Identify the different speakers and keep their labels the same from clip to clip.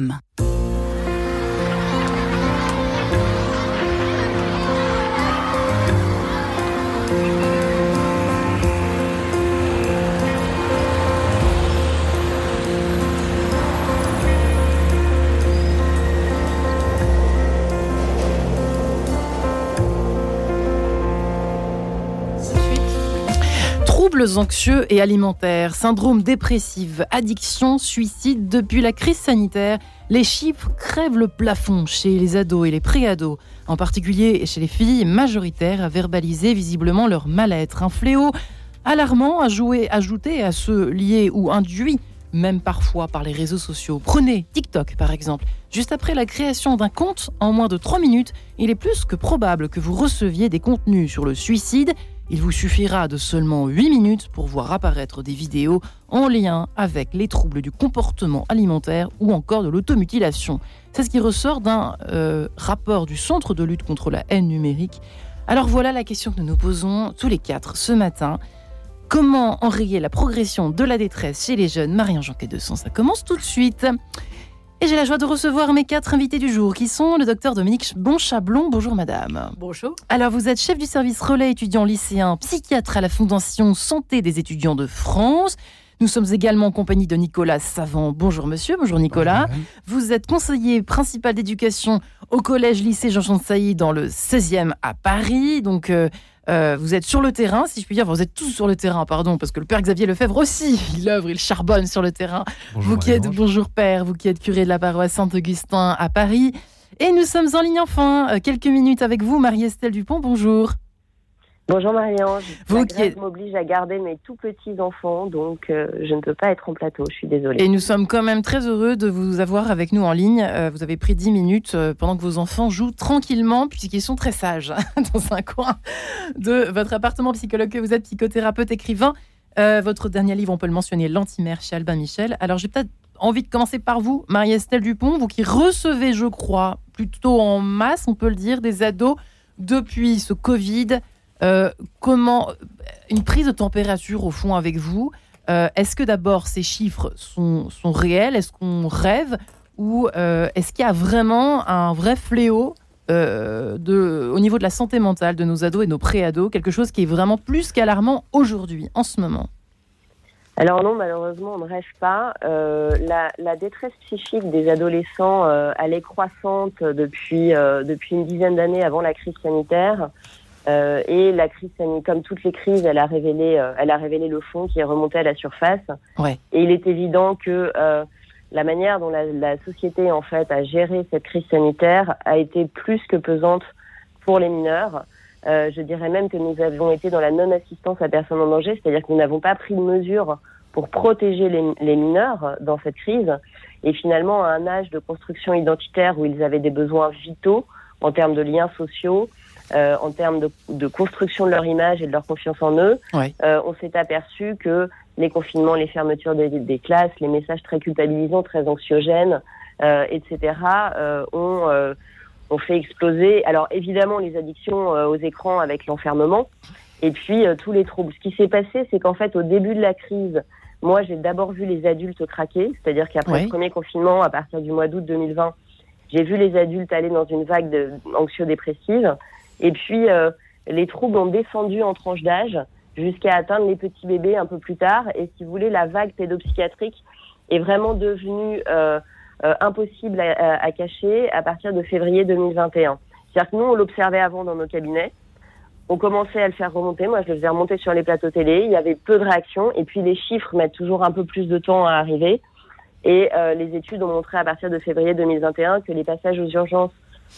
Speaker 1: Mm. Anxieux et alimentaires, syndrome dépressif, addiction, suicide, depuis la crise sanitaire, les chiffres crèvent le plafond chez les ados et les pré-ados, en particulier chez les filles majoritaires à verbaliser visiblement leur mal-être. Un fléau alarmant à jouer, ajouté à ceux liés ou induits même parfois par les réseaux sociaux. Prenez TikTok par exemple. Juste après la création d'un compte, en moins de 3 minutes, il est plus que probable que vous receviez des contenus sur le suicide. Il vous suffira de seulement 8 minutes pour voir apparaître des vidéos en lien avec les troubles du comportement alimentaire ou encore de l'automutilation. C'est ce qui ressort d'un euh, rapport du Centre de lutte contre la haine numérique. Alors voilà la question que nous nous posons tous les quatre ce matin. Comment enrayer la progression de la détresse chez les jeunes? Marie-Ange de Son, ça commence tout de suite. Et j'ai la joie de recevoir mes quatre invités du jour, qui sont le docteur Dominique Bonchablon. Bonjour madame.
Speaker 2: Bonjour.
Speaker 1: Alors vous êtes chef du service relais étudiant lycéen, psychiatre à la Fondation Santé des étudiants de France. Nous sommes également en compagnie de Nicolas Savant. Bonjour monsieur, bonjour Nicolas. vous êtes conseiller principal d'éducation au collège lycée Jean-Jean Sailly dans le 16e à Paris. Donc euh, euh, vous êtes sur le terrain, si je puis dire. Vous êtes tous sur le terrain, pardon, parce que le père Xavier Lefebvre aussi, il œuvre, il charbonne sur le terrain.
Speaker 3: Bonjour,
Speaker 1: vous qui êtes, bonjour père, vous qui êtes curé de la paroisse Saint-Augustin à Paris. Et nous sommes en ligne enfin, euh, quelques minutes avec vous, Marie-Estelle Dupont, bonjour.
Speaker 4: Bonjour Marie-Ange. Vous qui m'oblige à garder mes tout petits enfants, donc euh, je ne peux pas être en plateau. Je suis désolée.
Speaker 1: Et nous sommes quand même très heureux de vous avoir avec nous en ligne. Euh, vous avez pris 10 minutes euh, pendant que vos enfants jouent tranquillement, puisqu'ils sont très sages dans un coin de votre appartement. Psychologue que vous êtes, psychothérapeute, écrivain. votre dernier livre, on peut le mentionner, L'antimère chez Albin Michel. Alors j'ai peut-être envie de commencer par vous, Marie-Estelle Dupont, vous qui recevez, je crois, plutôt en masse, on peut le dire, des ados depuis ce Covid. Euh, comment une prise de température au fond avec vous euh, Est-ce que d'abord ces chiffres sont, réels? Est-ce qu'on rêve? Ou euh, est-ce qu'il y a vraiment un vrai fléau au niveau de la santé mentale de nos ados et nos pré-ados, quelque chose qui est vraiment plus qu'alarmant aujourd'hui, en ce moment
Speaker 4: alors non, malheureusement, on ne rêve pas. la, détresse psychique des adolescents, elle est croissante depuis une dizaine d'années avant la crise sanitaire. Euh, et la crise sanitaire, comme toutes les crises, elle a révélé, euh, elle a révélé le fond qui est remonté à la surface.
Speaker 1: Ouais.
Speaker 4: Et il est évident que euh, la manière dont la, la, société en fait a géré cette crise sanitaire a été plus que pesante pour les mineurs. Je dirais même que nous avons été dans la non-assistance à personnes en danger, c'est-à-dire que nous n'avons pas pris de mesures pour protéger les, les, mineurs dans cette crise. Et finalement, à un âge de construction identitaire où ils avaient des besoins vitaux en termes de liens sociaux, euh, en termes de, de, construction de leur image et de leur confiance en eux, euh, on s'est aperçu que les confinements, les fermetures des, des, classes, les messages très culpabilisants, très anxiogènes, euh, etc., euh, ont, euh, ont fait exploser. Alors évidemment, les addictions aux écrans avec l'enfermement, et puis tous les troubles. Ce qui s'est passé, c'est qu'en fait, au début de la crise, moi, j'ai d'abord vu les adultes craquer, c'est-à-dire qu'après le premier confinement, à partir du mois d'août 2020, j'ai vu les adultes aller dans une vague de, anxio-dépressive. Et puis, euh, les troubles ont descendu en tranche d'âge jusqu'à atteindre les petits bébés un peu plus tard. Et si vous voulez, la vague pédopsychiatrique est vraiment devenue euh, euh, impossible à, à, cacher à partir de février 2021. C'est-à-dire que nous, on l'observait avant dans nos cabinets. On commençait à le faire remonter. Moi, je le faisais remonter sur les plateaux télé. Il y avait peu de réactions. Et puis, les chiffres mettent toujours un peu plus de temps à arriver. Et euh, les études ont montré à partir de février 2021 que les passages aux urgences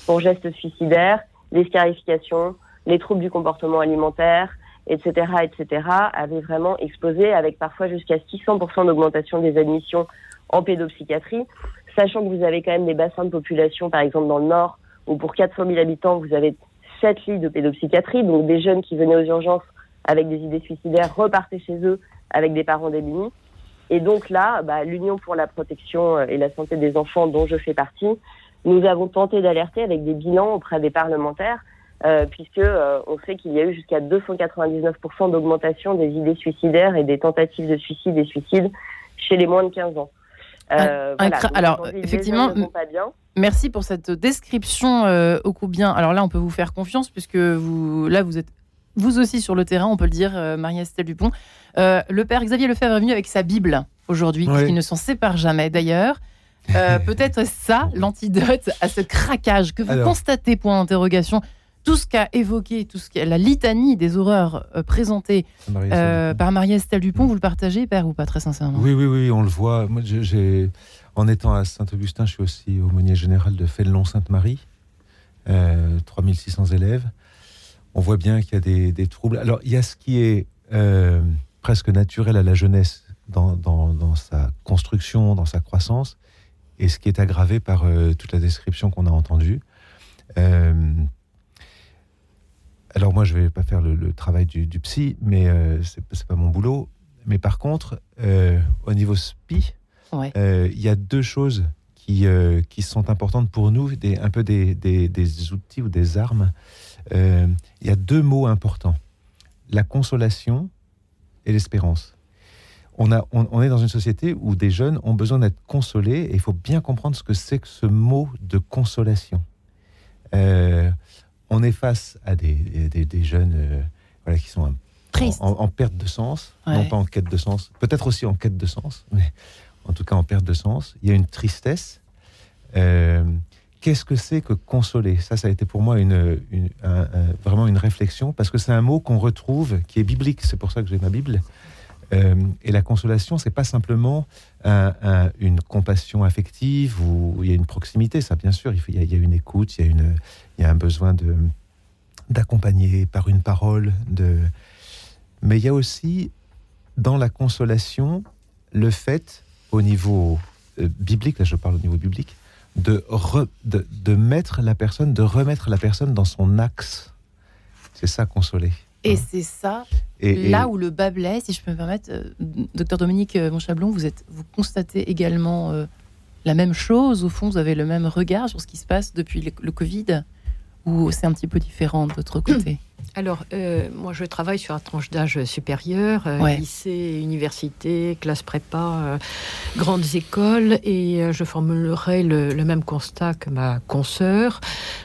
Speaker 4: pour gestes suicidaires les scarifications, les troubles du comportement alimentaire, etc., etc., avaient vraiment explosé avec parfois jusqu'à 600% d'augmentation des admissions en pédopsychiatrie, sachant que vous avez quand même des bassins de population, par exemple dans le Nord, où pour 400 000 habitants, vous avez 7 lits de pédopsychiatrie, donc des jeunes qui venaient aux urgences avec des idées suicidaires repartaient chez eux avec des parents démunis. Et donc là, bah, l'Union pour la protection et la santé des enfants, dont je fais partie, nous avons tenté d'alerter avec des bilans auprès des parlementaires, euh, puisque euh, on sait qu'il y a eu jusqu'à 299% d'augmentation des idées suicidaires et des tentatives de suicide et suicide chez les moins de 15 ans.
Speaker 1: alors, effectivement, merci pour cette description au coup bien. Alors là, on peut vous faire confiance puisque vous, là, vous êtes vous aussi sur le terrain, on peut le dire, Marie-Estelle Dupont. le père Xavier Lefebvre est venu avec sa Bible aujourd'hui, qui ne s'en sépare jamais d'ailleurs. Peut-être ça l'antidote à ce craquage que vous constatez, point d'interrogation, tout ce qu'a évoqué, tout ce la litanie des horreurs euh, présentées euh, par Marie-Estelle Dupont, vous le partagez, père, ou pas très sincèrement?
Speaker 2: Oui, oui, oui, on le voit. Moi, j'ai, en étant à Saint-Augustin, je suis aussi aumônier général de Fénelon-Sainte-Marie, 3600 euh, élèves. On voit bien qu'il y a des, troubles. Alors, il y a ce qui est presque naturel à la jeunesse dans, dans, sa construction, dans sa croissance, et ce qui est aggravé par toute la description qu'on a entendue. Alors moi, je vais pas faire le, travail du, psy, mais euh, ce c'est pas mon boulot. Mais par contre, euh, au niveau SPI, euh, il y a deux choses qui, qui sont importantes pour nous, des, un peu des, des, outils ou des armes. Il y a deux mots importants la consolation et l'espérance. On, a, on, est dans une société où des jeunes ont besoin d'être consolés et il faut bien comprendre ce que c'est que ce mot de consolation on est face à des, jeunes euh, voilà, qui sont en, perte de sens, non pas en quête de sens, peut-être aussi en quête de sens, mais en tout cas en perte de sens. Il y a une tristesse. Euh, qu'est-ce que c'est que consoler? Ça, ça a été pour moi une, vraiment une réflexion, parce que c'est un mot qu'on retrouve, qui est biblique, c'est pour ça que j'ai ma Bible. Euh, et la consolation, c'est pas simplement une compassion affective où il y a une proximité, ça bien sûr, il, y, a, une écoute, il y a, un besoin d'accompagner par une parole, mais il y a aussi dans la consolation le fait au niveau euh, biblique, là je parle au niveau biblique, de mettre la personne, de remettre la personne dans son axe. C'est ça consoler.
Speaker 1: Et c'est ça, là où le bas blesse, si je peux me permettre, euh, docteur Dominique euh, Monchablon, vous, êtes, vous constatez également euh, la même chose, au fond, vous avez le même regard sur ce qui se passe depuis le Covid, ou c'est un petit peu différent de votre côté?
Speaker 3: Alors, euh, moi, je travaille sur un tranche d'âge supérieur, euh, lycée, université, classe prépa, euh, grandes écoles, et je formulerai le, même constat que ma consoeur,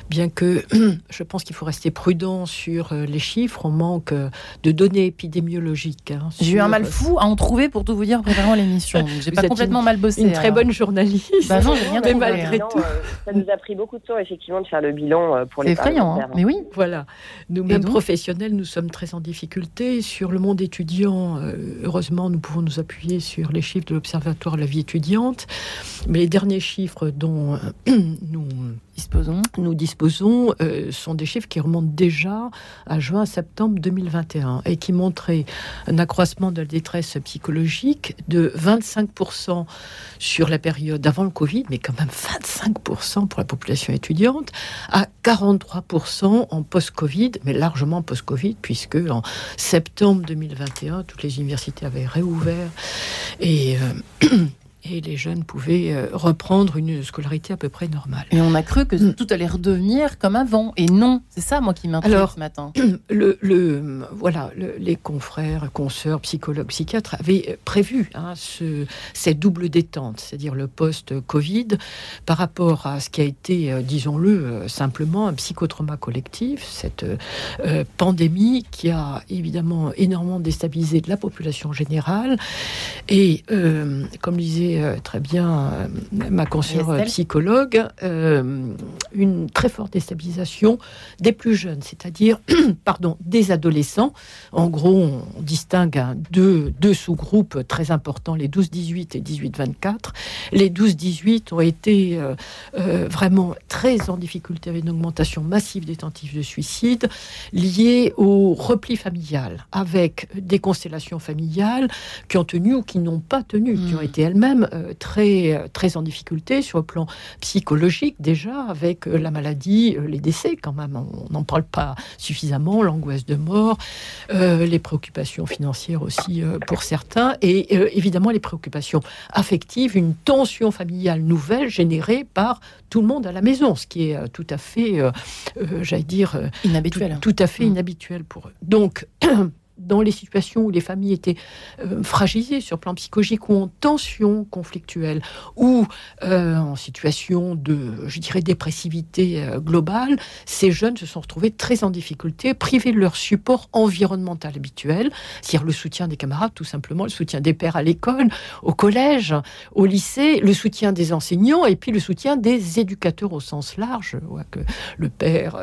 Speaker 3: bien que je pense qu'il faut rester prudent sur les chiffres. On manque de données épidémiologiques. Hein,
Speaker 1: J'ai eu un mal fou à en trouver pour tout vous dire préparant l'émission. J'ai pas complètement mal bossé.
Speaker 3: Une très bonne journaliste.
Speaker 1: Bah non, rien mais
Speaker 4: malgré tout, ça nous a pris beaucoup de temps effectivement de faire le bilan pour les.
Speaker 1: C'est effrayant, hein. mais oui.
Speaker 3: Voilà. Nous-mêmes professionnels, nous sommes très en difficulté. Sur le monde étudiant, euh, heureusement, nous pouvons nous appuyer sur les chiffres de l'Observatoire de la vie étudiante. Mais les derniers chiffres dont euh, nous nous disposons euh, sont des chiffres qui remontent déjà à juin-septembre 2021 et qui montraient un accroissement de la détresse psychologique de 25% sur la période avant le Covid, mais quand même 25% pour la population étudiante, à 43% en post-Covid, mais largement post-Covid, puisque en septembre 2021, toutes les universités avaient réouvert et euh, et les jeunes pouvaient euh, reprendre une scolarité à peu près normale.
Speaker 1: Et on a cru que tout allait redevenir comme avant. Et non, c'est ça, moi, qui m'intrigue ce matin.
Speaker 3: Le, le voilà, les confrères, consoeurs, psychologues, psychiatres avaient prévu hein, ce, cette double détente, c'est-à-dire le post-Covid, par rapport à ce qui a été, euh, disons-le euh, simplement, un psychotrauma collectif, cette pandémie qui a évidemment énormément déstabilisé la population générale. Et comme disait euh, très bien euh, ma psychologue, euh, une très forte déstabilisation des plus jeunes, c'est-à-dire pardon, des adolescents. En gros, on distingue deux, deux sous-groupes très importants, les 12-18 et 18-24. Les 12-18 ont été vraiment très en difficulté avec une augmentation massive des tentatives de suicide liées au repli familial, avec des constellations familiales qui ont tenu ou qui n'ont pas tenu, qui ont hmm. été elles-mêmes euh, très, euh, très en difficulté sur le plan psychologique déjà, avec euh, la maladie, les décès quand même, on n'en parle pas suffisamment, l'angoisse de mort, les préoccupations financières aussi pour certains, et évidemment les préoccupations affectives, une tension familiale nouvelle générée par tout le monde à la maison, ce qui est tout à fait, j'allais dire,
Speaker 1: inhabituel.
Speaker 3: Tout, à fait mm. inhabituel pour eux. Donc, dans les situations où les familles étaient euh, fragilisées sur le plan psychologique ou en tension conflictuelle ou euh, en situation de, je dirais, dépressivité euh, globale, ces jeunes se sont retrouvés très en difficulté, privés de leur support environnemental habituel, c'est-à-dire le soutien des camarades, tout simplement, le soutien des pères à l'école, au collège, au lycée, le soutien des enseignants et puis le soutien des éducateurs au sens large. Vois que le père,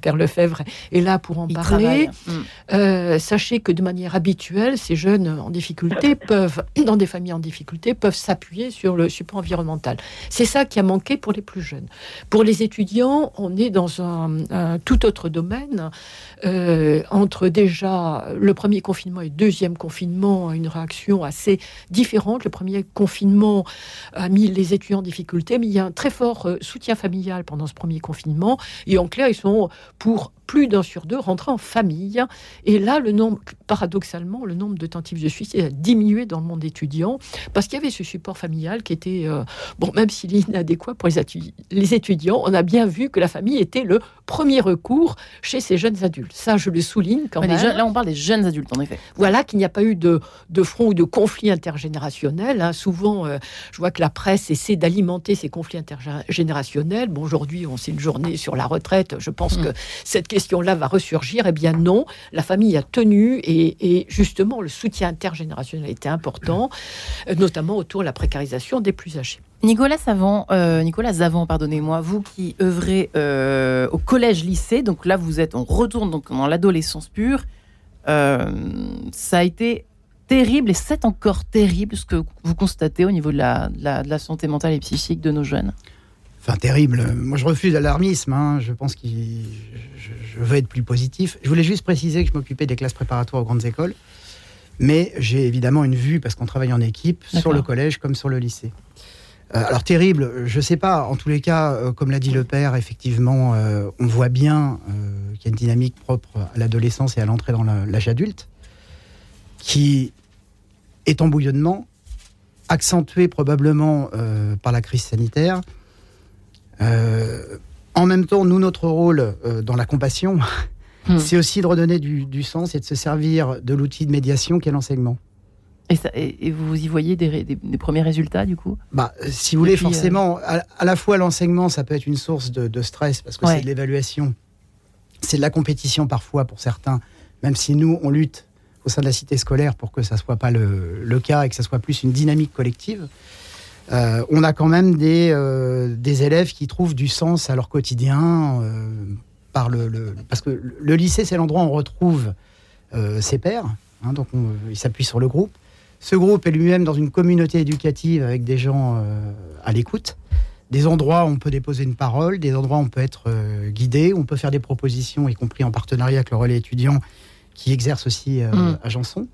Speaker 3: Père Lefebvre est là pour en parler. Mm. Sachez que de manière habituelle, ces jeunes en difficulté peuvent, dans des familles en difficulté, peuvent s'appuyer sur le support environnemental. C'est ça qui a manqué pour les plus jeunes. Pour les étudiants, on est dans un, tout autre domaine. Euh, entre déjà le premier confinement et le deuxième confinement, une réaction assez différente. Le premier confinement a mis les étudiants en difficulté, mais il y a un très fort euh, soutien familial pendant ce premier confinement. Et en clair, ils sont pour plus d'un sur deux rentrer en famille. Et là, le nombre, paradoxalement, le nombre de tentatives de suicide a diminué dans le monde étudiant parce qu'il y avait ce support familial qui était, euh, bon, même s'il est inadéquat pour les, étudiants, on a bien vu que la famille était le premier recours chez ces jeunes adultes. Ça, je le souligne quand même.
Speaker 1: là, on parle des jeunes adultes, en effet.
Speaker 3: Voilà qu'il n'y a pas eu de, de front ou de conflit intergénérationnel. Hein. Souvent, euh, je vois que la presse essaie d'alimenter ces conflits intergénérationnels. Bon, aujourd'hui, on sait une journée sur la retraite. Je pense mm. que cette question-là va ressurgir. Eh bien non, la famille a tenu et, justement le soutien intergénérationnel était important, euh, notamment autour de la précarisation des plus âgés.
Speaker 1: Nicolas Savant, euh, Nicolas Zavant, pardonnez-moi, vous qui œuvrez euh, au collège-lycée, donc là vous êtes, on retourne donc dans l'adolescence pure. ça a été terrible et c'est encore terrible ce que vous constatez au niveau de la santé mentale et psychique de nos jeunes.
Speaker 5: Enfin, terrible. Moi, je refuse l'alarmisme. Hein. Je pense que je, veux être plus positif. Je voulais juste préciser que je m'occupais des classes préparatoires aux grandes écoles. Mais j'ai évidemment une vue, parce qu'on travaille en équipe, sur le collège comme sur le lycée. Euh, alors, terrible, je ne sais pas. En tous les cas, euh, comme l'a dit le père, effectivement, euh, on voit bien qu'il y a une dynamique propre à l'adolescence et à l'entrée dans l'âge adulte, qui est en bouillonnement, accentuée probablement par la crise sanitaire en même temps, nous, notre rôle euh, dans la compassion, hmm. c'est aussi de redonner du, sens et de se servir de l'outil de médiation qu'est l'enseignement.
Speaker 1: Et, vous y voyez des, premiers résultats du coup?
Speaker 5: Bah, Si vous voulez, forcément, euh, à, la fois l'enseignement, ça peut être une source de, stress parce que c'est de l'évaluation, c'est de la compétition parfois pour certains, même si nous, on lutte au sein de la cité scolaire pour que ça ne soit pas le, le, cas et que ça soit plus une dynamique collective. Euh, on a quand même des, euh, des, élèves qui trouvent du sens à leur quotidien euh, par le, parce que le lycée c'est l'endroit où on retrouve ses pairs, hein, donc il s'appuie sur le groupe. Ce groupe est lui-même dans une communauté éducative avec des gens à l'écoute, des endroits où on peut déposer une parole, des endroits où on peut être guidé, où on peut faire des propositions, y compris en partenariat avec le relais étudiant qui exerce aussi mmh. à Janson.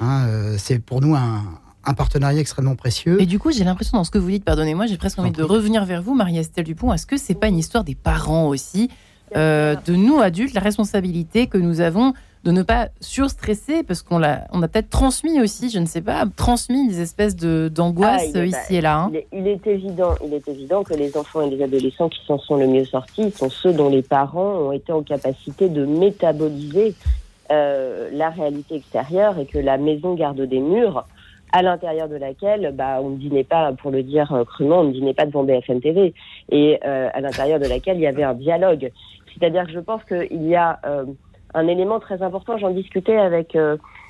Speaker 5: Hein, c'est pour nous un, un partenariat extrêmement précieux.
Speaker 1: Et du coup, j'ai l'impression dans ce que vous dites, pardonnez-moi, j'ai presque envie de revenir vers vous, Marie-Estelle Dupont. Est-ce que c'est pas une histoire des parents aussi, euh, de nous adultes, la responsabilité que nous avons de ne pas surstresser parce qu'on a, on a peut-être transmis aussi, je ne sais pas, transmis des espèces de d'angoisse ah, ici et là.
Speaker 4: Hein. Il, est, évident, il est évident que les enfants et les adolescents qui s'en sont le mieux sortis sont ceux dont les parents ont été en capacité de métaboliser euh, la réalité extérieure et que la maison garde des murs à l'intérieur de laquelle bah, on ne dînait pas, pour le dire euh, crûment, on ne dînait pas devant BFM TV, et euh, à l'intérieur de laquelle il y avait un dialogue. C'est-à-dire que je pense qu'il y a euh, un élément très important, j'en discutais avec,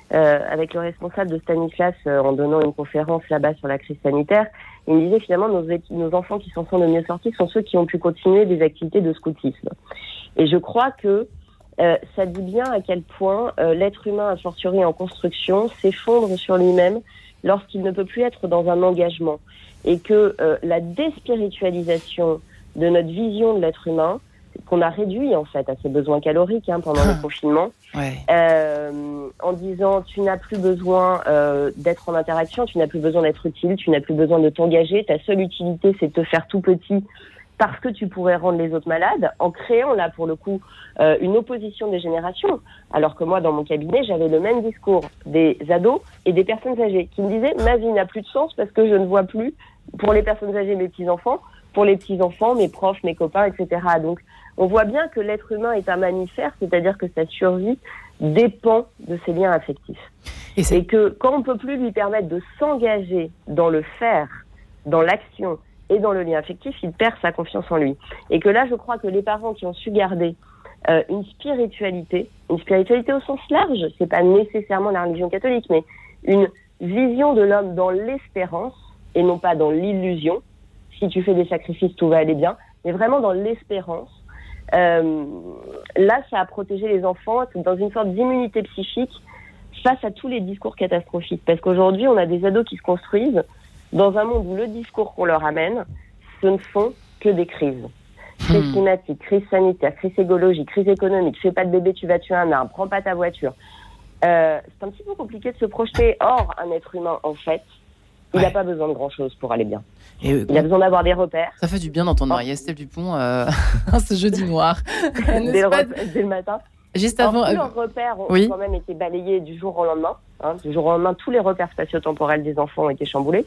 Speaker 4: avec le responsable de Stanislas en donnant une conférence là-bas sur la crise sanitaire, il me disait finalement nos, nos enfants qui s'en sont le mieux sortis sont ceux qui ont pu continuer des activités de scoutisme. Et je crois que ça dit bien à quel point l'être humain, a fortiori en construction, s'effondre sur lui-même lorsqu'il ne peut plus être dans un engagement et que euh, la déspiritualisation de notre vision de l'être humain, qu'on a réduit en fait à ses besoins caloriques hein, pendant le ah. confinement, euh, en disant tu n'as plus besoin euh, d'être en interaction, tu n'as plus besoin d'être utile, tu n'as plus besoin de t'engager, ta seule utilité c'est de te faire tout petit parce que tu pourrais rendre les autres malades, en créant là pour le coup euh, une opposition des générations. Alors que moi, dans mon cabinet, j'avais le même discours des ados et des personnes âgées qui me disaient ma vie n'a plus de sens parce que je ne vois plus pour les personnes âgées mes petits enfants, pour les petits enfants mes profs, mes copains, etc. Donc on voit bien que l'être humain est un mammifère, c'est-à-dire que sa survie dépend de ses liens affectifs. Et, que quand on ne peut plus lui permettre de s'engager dans le faire, dans l'action et dans le lien affectif, il perd sa confiance en lui. Et que là, je crois que les parents qui ont su garder euh, une spiritualité, une spiritualité au sens large, c'est pas nécessairement la religion catholique, mais une vision de l'homme dans l'espérance et non pas dans l'illusion. Si tu fais des sacrifices, tout va aller bien, mais vraiment dans l'espérance. Euh, là, ça a protégé les enfants dans une sorte d'immunité psychique face à tous les discours catastrophiques. Parce qu'aujourd'hui, on a des ados qui se construisent dans un monde où le discours qu'on leur amène, ce ne sont que des crises. Crise hmm. climatique, crise sanitaire, crise écologique, crise économique, fais pas de bébé, tu vas tuer un arbre, prends pas ta voiture. Euh, c'est un petit peu compliqué de se projeter. hors un être humain, en fait, il n'a pas besoin de grand-chose pour aller bien. il a besoin d'avoir des repères.
Speaker 1: Ça fait du bien d'entendre Marie-Estelle Dupont euh, ce jeudi noir.
Speaker 4: dès, le, matin.
Speaker 1: Juste avant.
Speaker 4: tous euh, leurs repères ont quand même été balayés du jour au lendemain. Hein. du jour au lendemain, tous les repères spatio-temporels des enfants ont été chamboulés.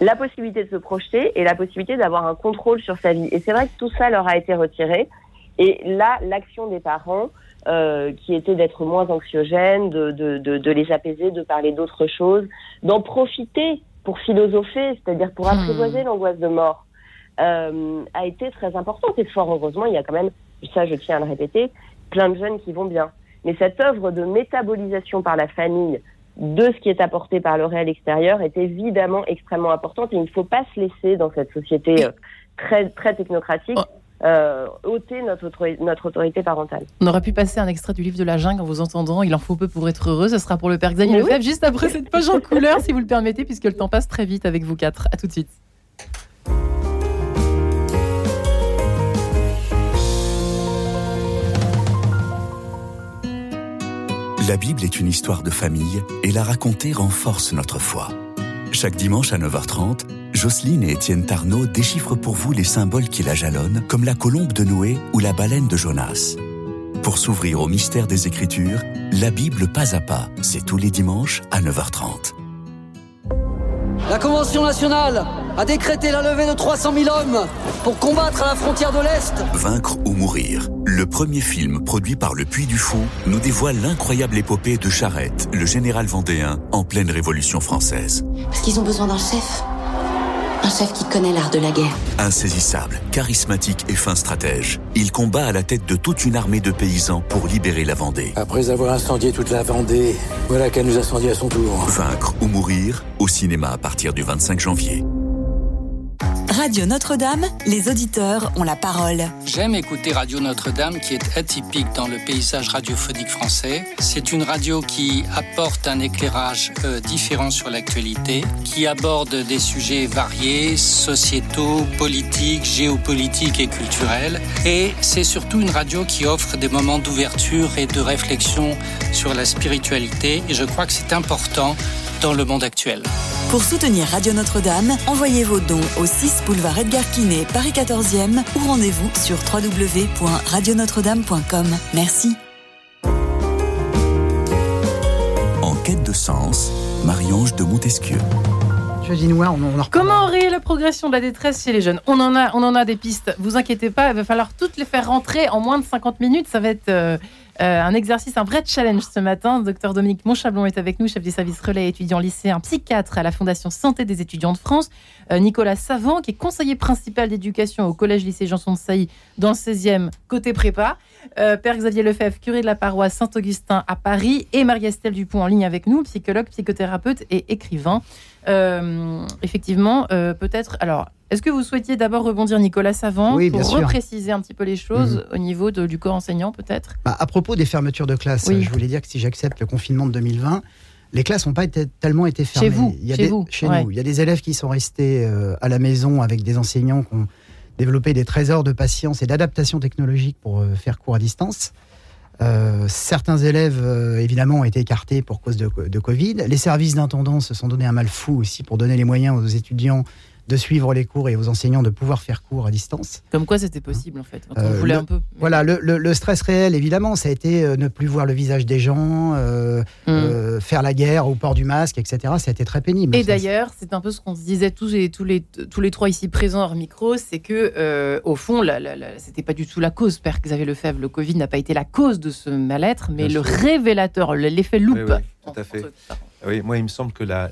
Speaker 4: La possibilité de se projeter et la possibilité d'avoir un contrôle sur sa vie. Et c'est vrai que tout ça leur a été retiré. Et là, l'action des parents, euh, qui était d'être moins anxiogènes, de, de, de, de, les apaiser, de parler d'autres choses, d'en profiter pour philosopher, c'est-à-dire pour hmm. apprivoiser l'angoisse de mort, euh, a été très importante. Et fort heureusement, il y a quand même, ça je tiens à le répéter, plein de jeunes qui vont bien. Mais cette œuvre de métabolisation par la famille de ce qui est apporté par le réel extérieur est évidemment extrêmement importante et il ne faut pas se laisser dans cette société euh, très, très technocratique. Oh. Euh, ôter notre, notre autorité parentale.
Speaker 1: On aurait pu passer un extrait du livre de la jungle en vous entendant. Il en faut peu pour être heureux. Ce sera pour le père Xavier Lefebvre juste après cette page en couleur, si vous le permettez, puisque le temps passe très vite avec vous quatre. À tout de suite.
Speaker 6: La Bible est une histoire de famille et la raconter renforce notre foi. Chaque dimanche à 9h30, Jocelyne et Étienne Tarnot déchiffrent pour vous les symboles qui la jalonnent, comme la colombe de Noé ou la baleine de Jonas. Pour s'ouvrir au mystère des Écritures, la Bible pas à pas, c'est tous les dimanches à 9h30.
Speaker 7: La Convention nationale a décrété la levée de 300 000 hommes pour combattre à la frontière de l'Est.
Speaker 6: Vaincre ou mourir. Le premier film produit par le Puy du Fou nous dévoile l'incroyable épopée de Charette, le général vendéen, en pleine Révolution française.
Speaker 8: Parce qu'ils ont besoin d'un chef. Un chef qui connaît l'art de la guerre.
Speaker 6: Insaisissable, charismatique et fin stratège, il combat à la tête de toute une armée de paysans pour libérer la Vendée.
Speaker 9: Après avoir incendié toute la Vendée, voilà qu'elle nous incendie à son tour.
Speaker 6: Vaincre ou mourir, au cinéma à partir du 25 janvier.
Speaker 10: Radio Notre-Dame, les auditeurs ont la parole.
Speaker 11: J'aime écouter Radio Notre-Dame qui est atypique dans le paysage radiophonique français. C'est une radio qui apporte un éclairage euh, différent sur l'actualité, qui aborde des sujets variés, sociétaux, politiques, géopolitiques et culturels. Et c'est surtout une radio qui offre des moments d'ouverture et de réflexion sur la spiritualité. Et je crois que c'est important dans le monde actuel.
Speaker 10: Pour soutenir Radio Notre-Dame, envoyez vos dons au 6 boulevard Edgar Quinet, Paris 14e ou rendez-vous sur www.radionotre-dame.com. Merci.
Speaker 6: En quête de sens, Marie-Ange de Montesquieu.
Speaker 5: Jeudi noir, on,
Speaker 1: on Comment enrayer la progression de la détresse chez les jeunes? On en, a, on en a des pistes. Vous inquiétez pas, il va falloir toutes les faire rentrer en moins de 50 minutes. Ça va être. Euh, euh, un exercice, un vrai challenge ce matin. Docteur Dominique Monchablon est avec nous, chef des services relais étudiant lycéen psychiatre à la Fondation Santé des étudiants de France. Euh, Nicolas Savant, qui est conseiller principal d'éducation au collège lycée Janson de Sailly dans le 16e, côté prépa. Euh, Père Xavier Lefebvre, curé de la paroisse Saint-Augustin à Paris. Et Marie-Estelle Dupont en ligne avec nous, psychologue, psychothérapeute et écrivain. Effectivement, peut-être. Alors, est-ce que vous souhaitiez d'abord rebondir, Nicolas Savant, pour repréciser un petit peu les choses mhm. au niveau du corps enseignant, peut-être?
Speaker 5: Bah, À propos des fermetures de classes, je voulais dire que si j'accepte le confinement de 2020, les classes n'ont pas été, tellement été fermées.
Speaker 1: Chez vous
Speaker 5: Il y a
Speaker 1: Chez,
Speaker 5: des,
Speaker 1: vous.
Speaker 5: chez nous. Il y a des élèves qui sont restés euh, à la maison avec des enseignants qui ont développé des trésors de patience et d'adaptation technologique pour euh, faire cours à distance. Euh, certains élèves, évidemment, ont été écartés pour cause de, de Covid. Les services d'intendance se sont donné un mal fou aussi pour donner les moyens aux étudiants de suivre les cours et aux enseignants de pouvoir faire cours à distance.
Speaker 1: Comme quoi c'était possible en fait. on voulait un peu.
Speaker 5: Voilà, le, stress réel, évidemment, ça a été ne plus voir le visage des gens, mm. faire la guerre au port du masque, etc. Ça a été très pénible.
Speaker 1: Et d'ailleurs, c'est un peu ce qu'on se disait tous et tous les tous les trois ici présents hors micro, c'est que au fond, c'était pas du tout la cause. Père Xavier Lefebvre, le Covid n'a pas été la cause de ce mal-être, mais le révélateur, l'effet loupe.
Speaker 2: Oui, tout à fait. Oui, moi, il me semble que la,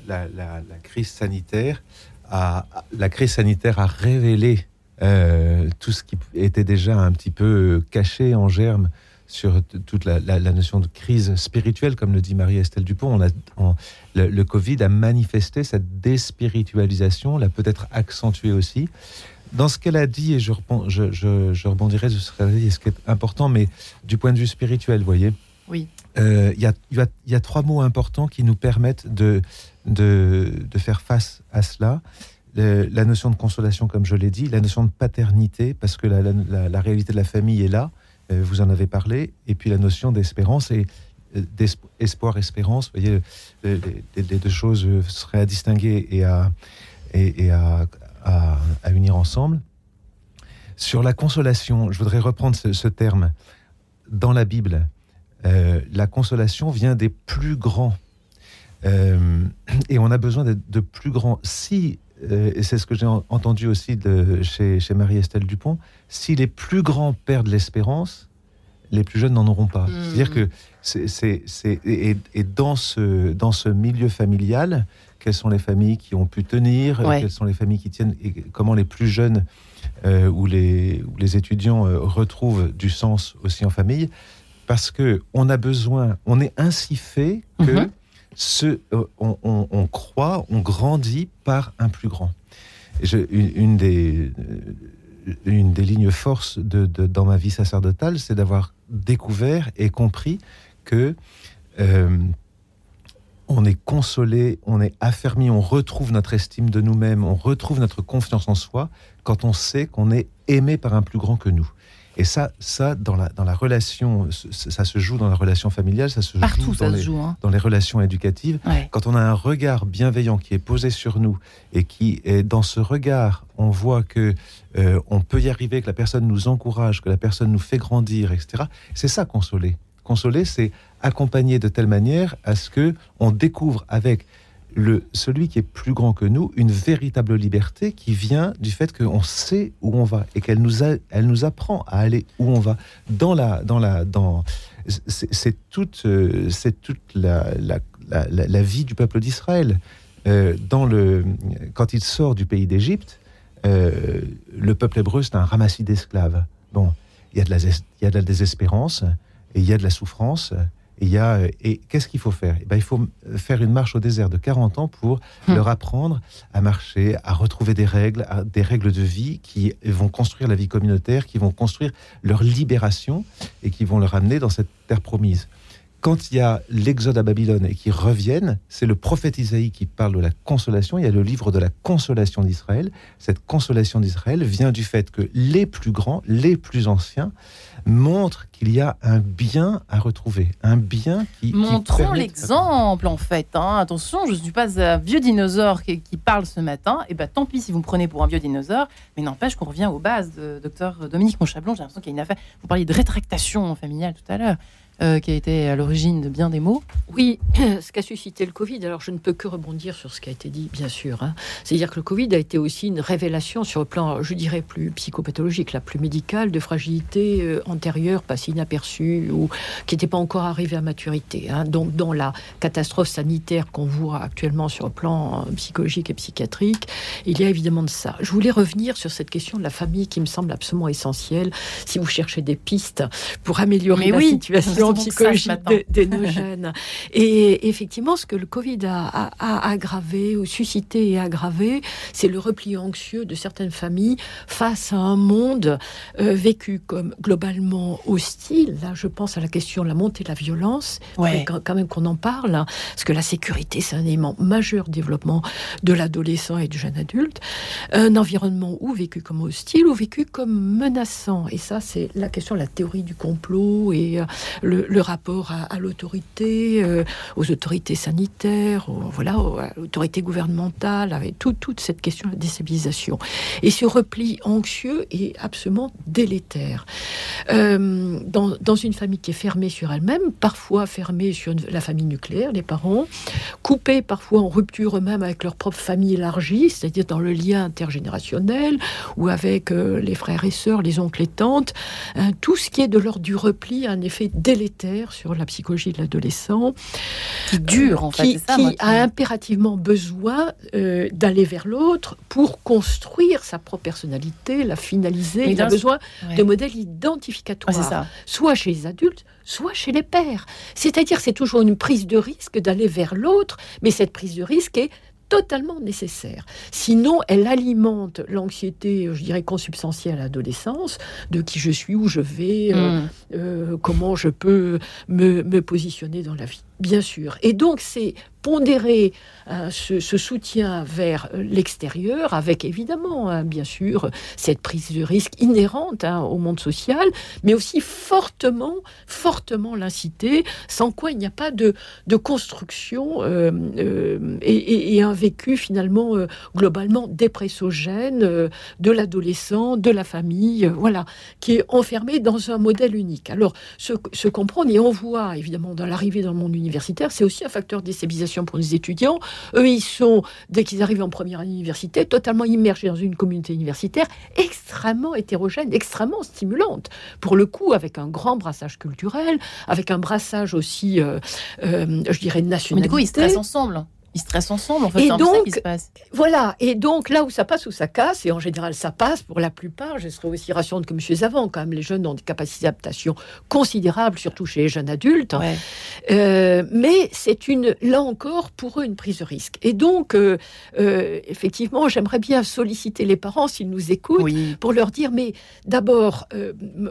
Speaker 2: crise sanitaire a, la crise sanitaire a révélé euh, tout ce qui était déjà un petit peu caché en germe sur toute la, notion de crise spirituelle, comme le dit Marie-Estelle Dupont. On a, le, Covid a manifesté cette déspiritualisation, l'a peut-être accentuée aussi. Dans ce qu'elle a dit, et je, je, je, rebondirai sur ce qu'elle a dit, ce qui est important, mais du point de vue spirituel, vous voyez,
Speaker 1: oui.
Speaker 2: Euh, il y, y, a, trois mots importants qui nous permettent de, de, faire face à cela. la notion de consolation, comme je l'ai dit, la notion de paternité, parce que la, réalité de la famille est là, euh, vous en avez parlé, et puis la notion d'espérance et euh, d'espoir, espérance. Vous voyez, les, deux choses seraient à distinguer et à, unir ensemble. Sur la consolation, je voudrais reprendre ce, terme. Dans la Bible, euh, la consolation vient des plus grands. Euh, et on a besoin de, plus grands. Si, euh, et c'est ce que j'ai entendu aussi de, chez, Marie-Estelle Dupont, si les plus grands perdent l'espérance, les plus jeunes n'en auront pas. C'est-à-dire que c'est, et, dans ce dans ce milieu familial, quelles sont les familles qui ont pu tenir, quelles sont les familles qui tiennent, et comment les plus jeunes ou les, les étudiants retrouvent du sens aussi en famille? Parce que on a besoin, on est ainsi fait que mhm. Ce, euh, on, croit, on grandit par un plus grand. une, des, euh, une des lignes forces de, dans ma vie sacerdotale, c'est d'avoir découvert et compris que euh, on est consolé, on est affermi, on retrouve notre estime de nous-mêmes, on retrouve notre confiance en soi quand on sait qu'on est aimé par un plus grand que nous. Et ça, ça dans, la, dans la relation, ça se joue dans la relation familiale, ça se
Speaker 1: joue,
Speaker 2: dans, les,
Speaker 1: hein.
Speaker 2: dans les relations éducatives. Quand on a un regard bienveillant qui est posé sur nous et qui est dans ce regard, on voit que euh, on peut y arriver, que la personne nous encourage, que la personne nous fait grandir, etc. C'est ça consoler. Consoler, c'est accompagner de telle manière à ce que on découvre avec le, celui qui est plus grand que nous, une véritable liberté qui vient du fait qu'on sait où on va et qu'elle nous, elle nous apprend à aller où on va. Dans la, dans la, dans, c'est toute, euh, c'est toute la, la, la, vie du peuple d'Israël. Euh, dans le, quand il sort du pays d'Égypte, euh, le peuple hébreu, c'est un ramassis d'esclaves. Bon, il y, a de la, il y a de la désespérance et il y a de la souffrance et, y a, et qu'est-ce qu'il faut faire? Eh ben, Il faut faire une marche au désert de 40 ans pour hum. leur apprendre à marcher, à retrouver des règles, des règles de vie qui vont construire la vie communautaire, qui vont construire leur libération et qui vont leur amener dans cette terre promise. Quand il y a l'exode à Babylone et qu'ils reviennent, c'est le prophète Isaïe qui parle de la consolation. Il y a le livre de la consolation d'Israël. Cette consolation d'Israël vient du fait que les plus grands, les plus anciens, montre qu'il y a un bien à retrouver, un bien qui...
Speaker 1: Montrons l'exemple en fait. Hein. Attention, je ne suis pas un vieux dinosaure qui, parle ce matin. Et eh bien tant pis si vous me prenez pour un vieux dinosaure, mais n'empêche qu'on revient aux bases. De docteur Dominique Monchablon, j'ai l'impression qu'il y a une affaire... Vous parliez de rétractation familiale tout à l'heure. Euh, qui a été à l'origine de bien des mots.
Speaker 3: Oui, ce qu'a suscité le Covid, alors je ne peux que rebondir sur ce qui a été dit, bien sûr. Hein. C'est-à-dire que le Covid a été aussi une révélation sur le plan, je dirais, plus psychopathologique, la plus médicale, de fragilité euh, antérieure, passée inaperçue, ou qui n'était pas encore arrivée à maturité. Hein. Donc, dans la catastrophe sanitaire qu'on voit actuellement sur le plan euh, psychologique et psychiatrique, il y a évidemment de ça. Je voulais revenir sur cette question de la famille qui me semble absolument essentielle. Si vous cherchez des pistes pour améliorer la situation, psychologique de, nos jeunes. Et effectivement, ce que le Covid a, aggravé ou suscité et aggravé, c'est le repli anxieux de certaines familles face à un monde euh, vécu comme globalement hostile. Là, je pense à la question de la montée de la violence. Ouais. Quand même qu'on en parle, hein, parce que la sécurité, c'est un élément majeur développement de l'adolescent et du jeune adulte. Un environnement ou vécu comme hostile ou vécu comme menaçant. Et ça, c'est la question de la théorie du complot et euh, le le, rapport à, l'autorité, euh, aux autorités sanitaires, voilà, aux, à l'autorité gouvernementale, avec toute cette question de la déstabilisation. Et ce repli anxieux est absolument délétère. Euh, dans, une famille qui est fermée sur elle-même, parfois fermée sur la famille nucléaire, les parents, coupés parfois en rupture eux-mêmes avec leur propre famille élargie, c'est-à-dire dans le lien intergénérationnel, ou avec euh, les frères et sœurs, les oncles et tantes, hein, tout ce qui est de l'ordre du repli a un effet délétère sur la psychologie de l'adolescent.
Speaker 1: Qui dure, en
Speaker 3: fait. Qui, a impérativement besoin euh, d'aller vers l'autre pour construire sa propre personnalité, la finaliser. il a besoin de modèles identificatoires, soit chez les adultes, soit chez les pères. C'est-à-dire, c'est toujours une prise de risque d'aller vers l'autre, mais cette prise de risque est totalement nécessaire. Sinon, elle alimente l'anxiété, je dirais, consubstantielle à l'adolescence, de qui je suis, où je vais, euh, mm. euh, comment je peux me, me positionner dans la vie. Bien sûr. Et donc, c'est pondérer euh, ce, soutien vers euh, l'extérieur, avec évidemment, hein, bien sûr, cette prise de risque inhérente hein, au monde social, mais aussi fortement, fortement l'inciter, sans quoi il n'y a pas de, de construction euh, et, un vécu finalement globalement dépressogène de l'adolescent, de la famille, voilà, qui est enfermé dans un modèle unique. Alors, se, se comprendre, et on voit évidemment dans l'arrivée dans le monde universitaire, c'est aussi un facteur de pour les étudiants. Eux, ils sont, dès qu'ils arrivent en première année université, totalement immergés dans une communauté universitaire extrêmement hétérogène, extrêmement stimulante. Pour le coup, avec un grand brassage culturel, avec un brassage aussi, euh, euh, je dirais, national.
Speaker 1: Mais du coup, ils stressent ensemble ils stressent ensemble, en fait. Et donc, qui se passe.
Speaker 3: voilà. Et donc, là où ça passe, où ça casse, et en général, ça passe pour la plupart, je serais aussi rassurante que M. Zavant, quand même, les jeunes ont des capacités d'adaptation considérables, surtout chez les jeunes adultes. Euh, mais c'est une, là encore, pour eux, une prise de risque. Et donc, euh, euh, effectivement, j'aimerais bien solliciter les parents, s'ils nous écoutent, pour leur dire, mais d'abord,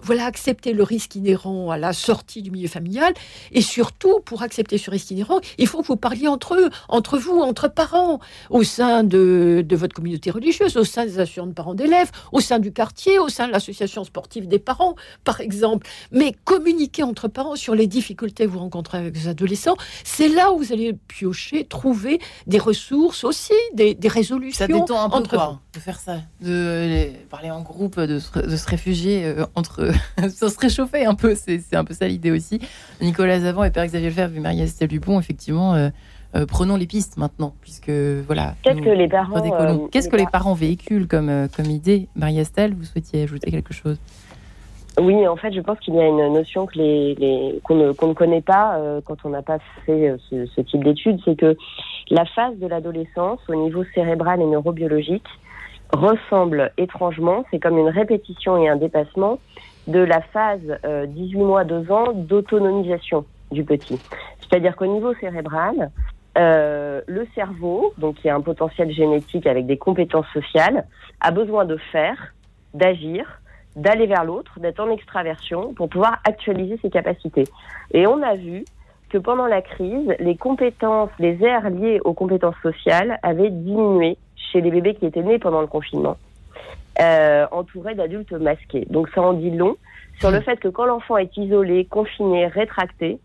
Speaker 3: voilà, accepter le risque inhérent à la sortie du milieu familial, et surtout, pour accepter ce risque inhérent, il faut que vous parliez entre eux, entre vous, entre parents, au sein de, votre communauté religieuse, au sein des associations de parents d'élèves, au sein du quartier, au sein de l'association sportive des parents, par exemple. Mais communiquer entre parents sur les difficultés que vous rencontrez avec les adolescents, c'est là où vous allez piocher, trouver des ressources aussi, des, résolutions. Ça
Speaker 1: détend un peu entre quoi, de faire ça, de parler en groupe, de se, réfugier euh, entre, ça se réchauffer un peu. C'est un peu ça l'idée aussi. Nicolas Zavant et Père Xavier Lefebvre Marie-Estelle Dupont, effectivement. Euh, euh, prenons les pistes maintenant, puisque voilà.
Speaker 4: Qu'est-ce que les parents euh,
Speaker 1: Qu'est-ce que les parents véhiculent comme euh, comme idée? Marie-Estelle, vous souhaitiez ajouter quelque chose?
Speaker 4: Oui, en fait, je pense qu'il y a une notion que les, qu'on ne, ne, connaît pas quand on n'a pas fait ce, type d'études, c'est que la phase de l'adolescence au niveau cérébral et neurobiologique ressemble étrangement, c'est comme une répétition et un dépassement de la phase 18 mois, 2 ans d'autonomisation du petit. C'est-à-dire qu'au niveau cérébral, euh, le cerveau, donc qui a un potentiel génétique avec des compétences sociales, a besoin de faire, d'agir, d'aller vers l'autre, d'être en extraversion pour pouvoir actualiser ses capacités. Et on a vu que pendant la crise, les compétences, les aires liées aux compétences sociales avaient diminué chez les bébés qui étaient nés pendant le confinement, euh, entourés d'adultes masqués. Donc ça en dit long sur le mmh. fait que quand l'enfant est isolé, confiné, rétracté,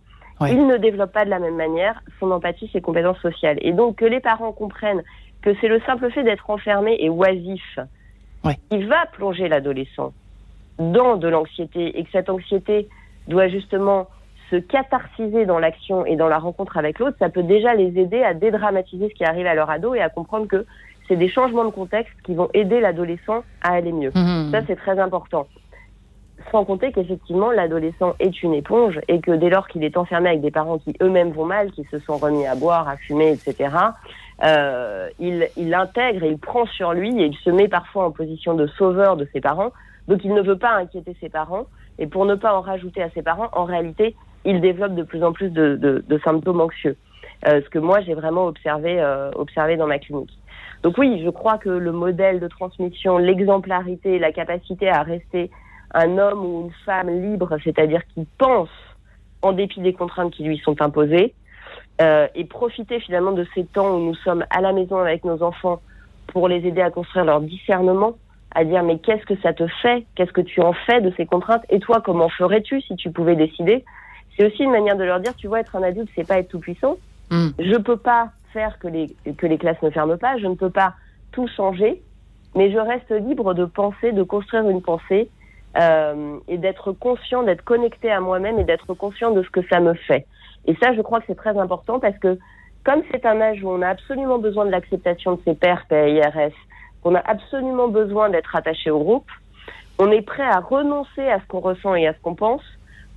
Speaker 4: il ne développe pas de la même manière son empathie, ses compétences sociales. Et donc que les parents comprennent que c'est le simple fait d'être enfermé et oisif qui va plonger l'adolescent dans de l'anxiété et que cette anxiété doit justement se catharsiser dans l'action et dans la rencontre avec l'autre, ça peut déjà les aider à dédramatiser ce qui arrive à leur ado et à comprendre que c'est des changements de contexte qui vont aider l'adolescent à aller mieux. Mmh. Ça, c'est très important. Sans compter qu'effectivement, l'adolescent est une éponge et que dès lors qu'il est enfermé avec des parents qui eux-mêmes vont mal, qui se sont remis à boire, à fumer, etc., euh, il, il intègre et il prend sur lui et il se met parfois en position de sauveur de ses parents. Donc il ne veut pas inquiéter ses parents. Et pour ne pas en rajouter à ses parents, en réalité, il développe de plus en plus de, de, de symptômes anxieux. Euh, ce que moi, j'ai vraiment observé, euh, observé dans ma clinique. Donc oui, je crois que le modèle de transmission, l'exemplarité, la capacité à rester un homme ou une femme libre, c'est-à-dire qui pense en dépit des contraintes qui lui sont imposées, euh, et profiter finalement de ces temps où nous sommes à la maison avec nos enfants pour les aider à construire leur discernement, à dire mais qu'est-ce que ça te fait, qu'est-ce que tu en fais de ces contraintes, et toi comment ferais-tu si tu pouvais décider? C'est aussi une manière de leur dire, tu vois, être un adulte, c'est pas être tout puissant. Mm. Je peux pas faire que les, que les classes ne ferment pas, je ne peux pas tout changer, mais je reste libre de penser, de construire une pensée euh, et d'être conscient, d'être connecté à moi-même et d'être conscient de ce que ça me fait. Et ça, je crois que c'est très important parce que comme c'est un âge où on a absolument besoin de l'acceptation de ses pairs, PIRS, qu'on a absolument besoin d'être attaché au groupe, on est prêt à renoncer à ce qu'on ressent et à ce qu'on pense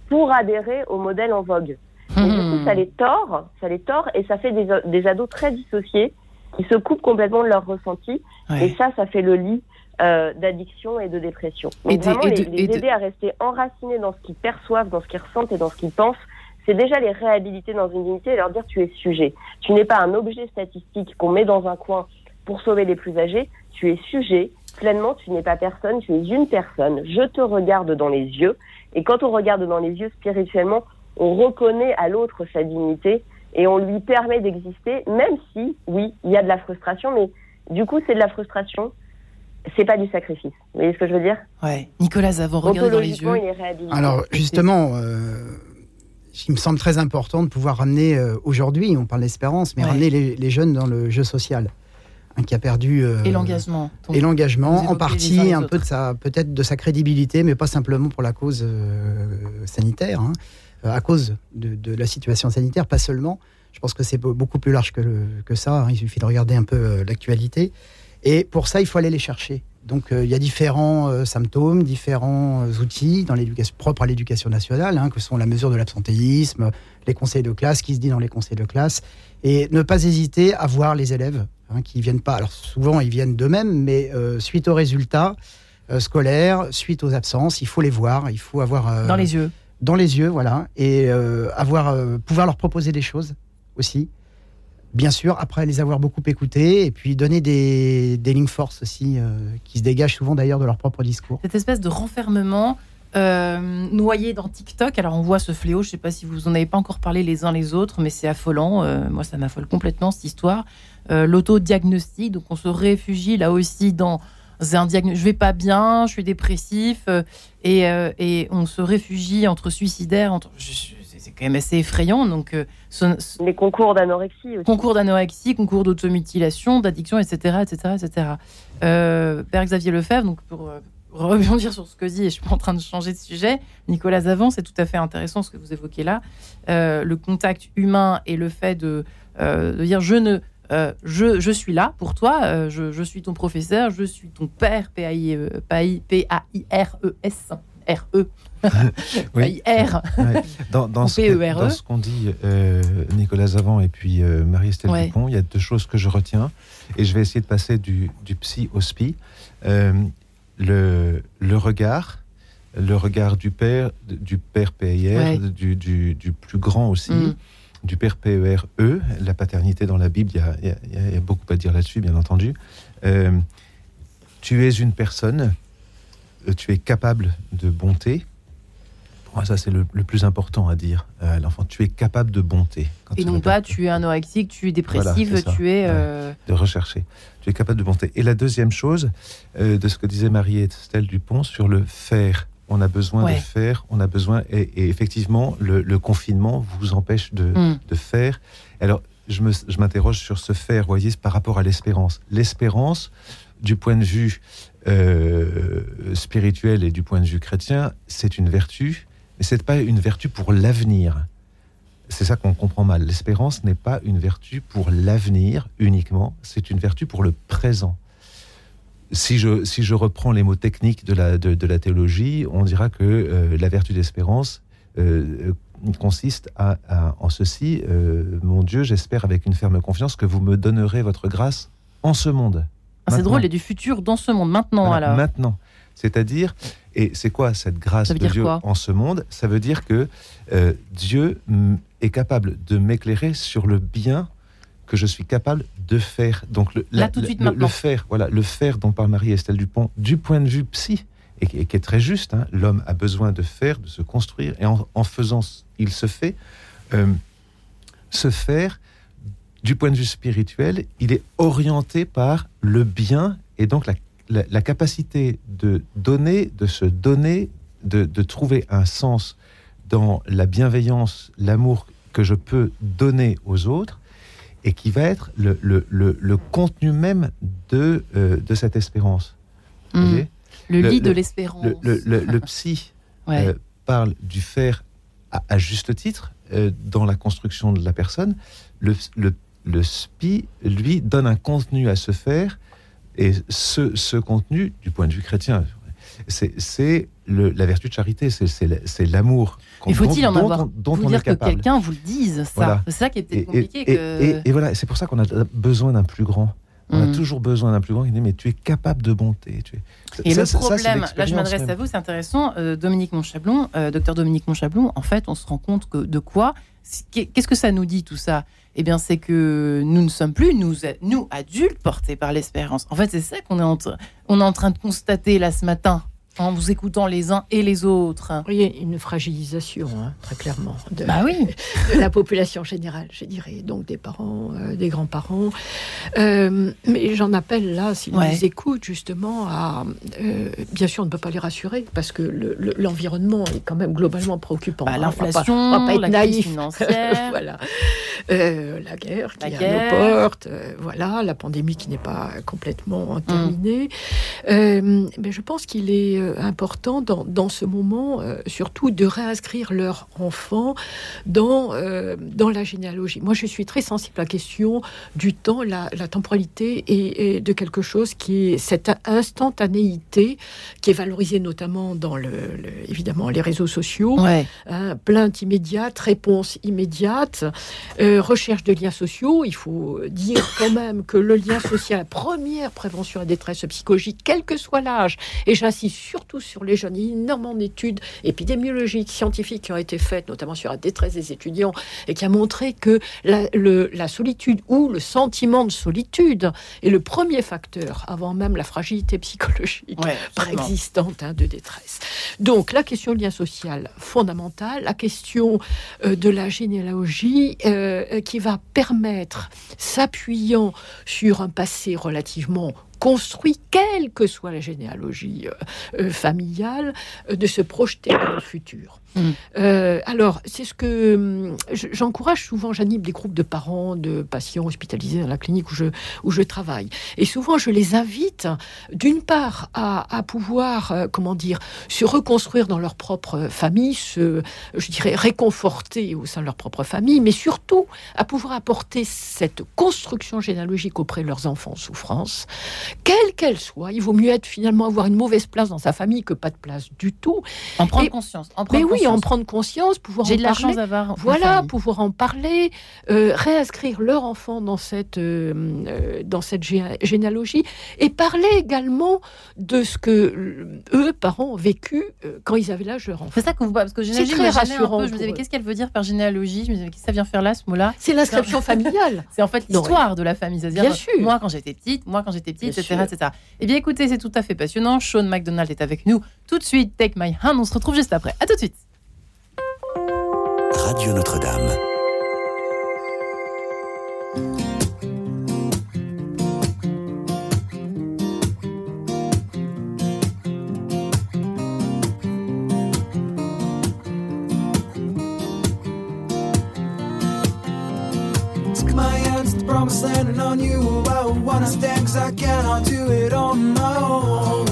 Speaker 4: pour adhérer au modèle en vogue. Et du coup, ça les tord, ça les tord et ça fait des, des ados très dissociés qui se coupent complètement de leur ressenti. Et ça, ça fait le lit euh, d'addiction et de dépression. Donc et vraiment, les, aider à rester enracinés dans ce qu'ils perçoivent, dans ce qu'ils ressentent et dans ce qu'ils pensent, c'est déjà les réhabiliter dans une dignité et leur dire tu es sujet. Tu n'es pas un objet statistique qu'on met dans un coin pour sauver les plus âgés, tu es sujet. Pleinement, tu n'es pas personne, tu es une personne. Je te regarde dans les yeux. Et quand on regarde dans les yeux spirituellement, on reconnaît à l'autre sa dignité et on lui permet d'exister, même si, oui, il y a de la frustration, mais du coup, c'est de la frustration, c'est pas du sacrifice. Vous voyez ce que je veux dire
Speaker 1: Ouais. Nicolas Zavon, regardez dans les yeux.
Speaker 5: Alors, justement, euh, il me semble très important de pouvoir ramener, euh, aujourd'hui, on parle d'espérance, mais ramener les, jeunes dans le jeu social. Hein, qui a perdu
Speaker 1: euh, et l'engagement
Speaker 5: et l'engagement en partie un peu de sa peut-être de sa crédibilité mais pas simplement pour la cause sanitaire hein. à cause de, la situation sanitaire pas seulement je pense que c'est beaucoup plus large que, que ça hein. il suffit de regarder un peu l'actualité et pour ça, il faut aller les chercher. Donc euh, il y a différents euh, symptômes, différents euh, outils dans l'éducation propre à l'éducation nationale, hein, que sont la mesure de l'absentéisme, les conseils de classe, qui se dit dans les conseils de classe, et ne pas hésiter à voir les élèves hein, qui viennent pas. Alors souvent ils viennent d'eux-mêmes, mais suite aux résultats scolaires, suite aux absences, il faut les voir, il faut avoir
Speaker 1: dans les yeux,
Speaker 5: dans les yeux, voilà, et avoir pouvoir leur proposer des choses aussi bien sûr, après les avoir beaucoup écoutés, et puis donner des, des lignes forces aussi, euh, qui se dégagent souvent d'ailleurs de leur propre discours.
Speaker 1: Cette espèce de renfermement euh, noyé dans TikTok, alors on voit ce fléau, je ne sais pas si vous en avez pas encore parlé les uns les autres, mais c'est affolant, euh, moi ça m'affole complètement cette histoire. L'autodiagnostic, donc on se réfugie là aussi dans un diagnostic, je vais pas bien, je suis dépressif, et, et, on se réfugie entre suicidaires, entre c'est quand même assez effrayant. Donc, euh,
Speaker 4: les concours d'anorexie aussi.
Speaker 1: Concours d'anorexie, concours d'automutilation, d'addiction, etc., etc., etc. Père Xavier Lefebvre, donc pour euh, rebondir sur ce que dit, et je suis pas en train de changer de sujet. Nicolas Zavant, c'est tout à fait intéressant ce que vous évoquez là. Euh, le contact humain et le fait de, de dire je ne je, je, suis là pour toi, je, je, suis ton professeur, je suis ton père, P-A-I-R-E-S, R-E, oui. R.
Speaker 2: Dans, dans, ce, e. dans, ce, qu'on dit euh, Nicolas Zavant et puis euh, Marie-Estelle Dupont, il y a deux choses que je retiens et je vais essayer de passer du, du psy au spi. Euh, le, le, regard, le regard du père, du père PIR, du, du, du, plus grand aussi. Mm. Du père PERE, la paternité dans la Bible, il y a, beaucoup à dire là-dessus, bien entendu. tu es une personne, tu es capable de bonté, ça, c'est le, plus important à dire à l'enfant. Tu es capable de bonté.
Speaker 1: et non pas tu es anorexique, tu es dépressive, tu es. Euh,
Speaker 2: de rechercher. Tu es capable de bonté. Et la deuxième chose, euh, de ce que disait Marie-Estelle Dupont sur le faire. On a besoin de faire, on a besoin. Et, effectivement, le, confinement vous empêche de, mm. de faire. Alors, je m'interroge sur ce faire, voyez, par rapport à l'espérance. L'espérance, du point de vue euh, spirituel et du point de vue chrétien, c'est une vertu mais ce n'est pas une vertu pour l'avenir. C'est ça qu'on comprend mal. L'espérance n'est pas une vertu pour l'avenir uniquement, c'est une vertu pour le présent. Si je, si je reprends les mots techniques de la, de, la théologie, on dira que euh, la vertu d'espérance euh, consiste à, en ceci, euh, mon Dieu, j'espère avec une ferme confiance que vous me donnerez votre grâce en ce monde.
Speaker 1: Ah, c'est drôle, a du futur dans ce monde, maintenant alors.
Speaker 2: Maintenant. C'est-à-dire, et c'est quoi cette grâce de Dieu en ce monde? Ça veut dire que euh, Dieu est capable de m'éclairer sur le bien que je suis capable de faire. Donc le,
Speaker 1: Là, tout de suite,
Speaker 2: le, faire, voilà, le faire dont parle Marie-Estelle Dupont, du point de vue psy, et, qui est très juste. Hein, l'homme a besoin de faire, de se construire, et en, faisant, il se fait. Euh, se faire, du point de vue spirituel, il est orienté par le bien et donc la la, capacité de donner, de se donner, de, trouver un sens dans la bienveillance, l'amour que je peux donner aux autres et qui va être le, le, le, contenu même de, euh, de cette espérance.
Speaker 1: Mmh. le lit de l'espérance.
Speaker 2: Le, psy euh, parle du faire à, juste titre euh, dans la construction de la personne. Le, le, SPI, lui, donne un contenu à se faire et ce, ce contenu, du point de vue chrétien, c'est la vertu de charité, c'est l'amour.
Speaker 1: Mais faut-il en avoir dont vous dire que quelqu'un vous le dise ça C'est ça qui est peut-être compliqué.
Speaker 2: Et, voilà, c'est pour ça qu'on a besoin d'un plus grand. On a mm. toujours besoin d'un plus grand qui dit mais tu es capable de bonté. Tu
Speaker 1: es... Et le problème, là je m'adresse à vous, c'est intéressant, euh, Dominique Monchablon, euh, docteur Dominique Monchablon, en fait on se rend compte que de quoi Qu'est-ce que ça nous dit tout ça? Eh bien c'est que nous ne sommes plus, nous, adultes, portés par l'espérance. En fait c'est ça qu'on est, on est en train de constater là ce matin en vous écoutant les uns et les autres.
Speaker 3: Il y a une fragilisation, hein, très clairement, de,
Speaker 1: bah oui.
Speaker 3: de, la population générale, je dirais, donc des parents, euh, des grands-parents. Euh, mais j'en appelle là, s'ils nous écoutent, justement, à... Euh, bien sûr, on ne peut pas les rassurer, parce que l'environnement est quand même globalement préoccupant.
Speaker 1: Bah, L'inflation, la naïf. financière.
Speaker 3: voilà. la guerre qui est à nos portes, voilà, la pandémie qui n'est pas complètement terminée. Mm. mais je pense qu'il est important dans, dans, ce moment, euh, surtout de réinscrire leur enfant dans, euh, dans la généalogie. Moi, je suis très sensible à la question du temps, la, temporalité et, de quelque chose qui est cette instantanéité qui est valorisée notamment dans le, évidemment les réseaux sociaux. Hein, plainte immédiate, réponse immédiate, recherche de liens sociaux. Il faut dire quand même que le lien social, première prévention à détresse psychologique, quel que soit l'âge, et j'insiste surtout sur les jeunes. Il y a énormément d'études épidémiologiques, scientifiques qui ont été faites, notamment sur la détresse des étudiants, et qui a montré que la, la solitude ou le sentiment de solitude est le premier facteur, avant même la fragilité psychologique préexistante hein, de détresse. Donc la question du lien social fondamentale, la question euh, de la généalogie euh, qui va permettre, s'appuyant sur un passé relativement construit, quelle que soit la généalogie euh, euh, familiale, euh, de se projeter dans le futur. Mm. Euh, alors, c'est ce que hum, j'encourage souvent. J'anime des groupes de parents de patients hospitalisés dans la clinique où je, où je travaille. Et souvent, je les invite, d'une part, à, pouvoir, euh, comment dire, se reconstruire dans leur propre famille, se, je dirais, réconforter au sein de leur propre famille, mais surtout à pouvoir apporter cette construction généalogique auprès de leurs enfants en souffrance, quelle qu'elle soit. Il vaut mieux être finalement avoir une mauvaise place dans sa famille que pas de place du tout.
Speaker 1: En prendre conscience.
Speaker 3: En prendre oui, en prendre conscience, pouvoir
Speaker 1: J'ai
Speaker 3: de
Speaker 1: la chance d'avoir.
Speaker 3: Voilà, pouvoir en parler, euh, réinscrire leur enfant dans cette, euh, euh, dans cette généalogie et parler également de ce que eux, parents, ont vécu quand ils avaient l'âge de leur enfant.
Speaker 1: C'est ça que vous parce que généalogie, très rassurant. Je me disais, qu'est-ce qu'elle veut dire par généalogie? Je me disais, qu'est-ce que ça vient faire là, ce mot-là?
Speaker 3: C'est l'inscription familiale.
Speaker 1: c'est en fait l'histoire de la famille. C'est-à-dire, Bien sûr. moi quand j'étais petite, moi quand j'étais petite, etc., etc. Eh bien, écoutez, c'est tout à fait passionnant. Sean McDonald est avec nous tout de suite. Take my hand. On se retrouve juste après. À tout de suite.
Speaker 6: Radio Notre-Dame.
Speaker 12: I do it on my own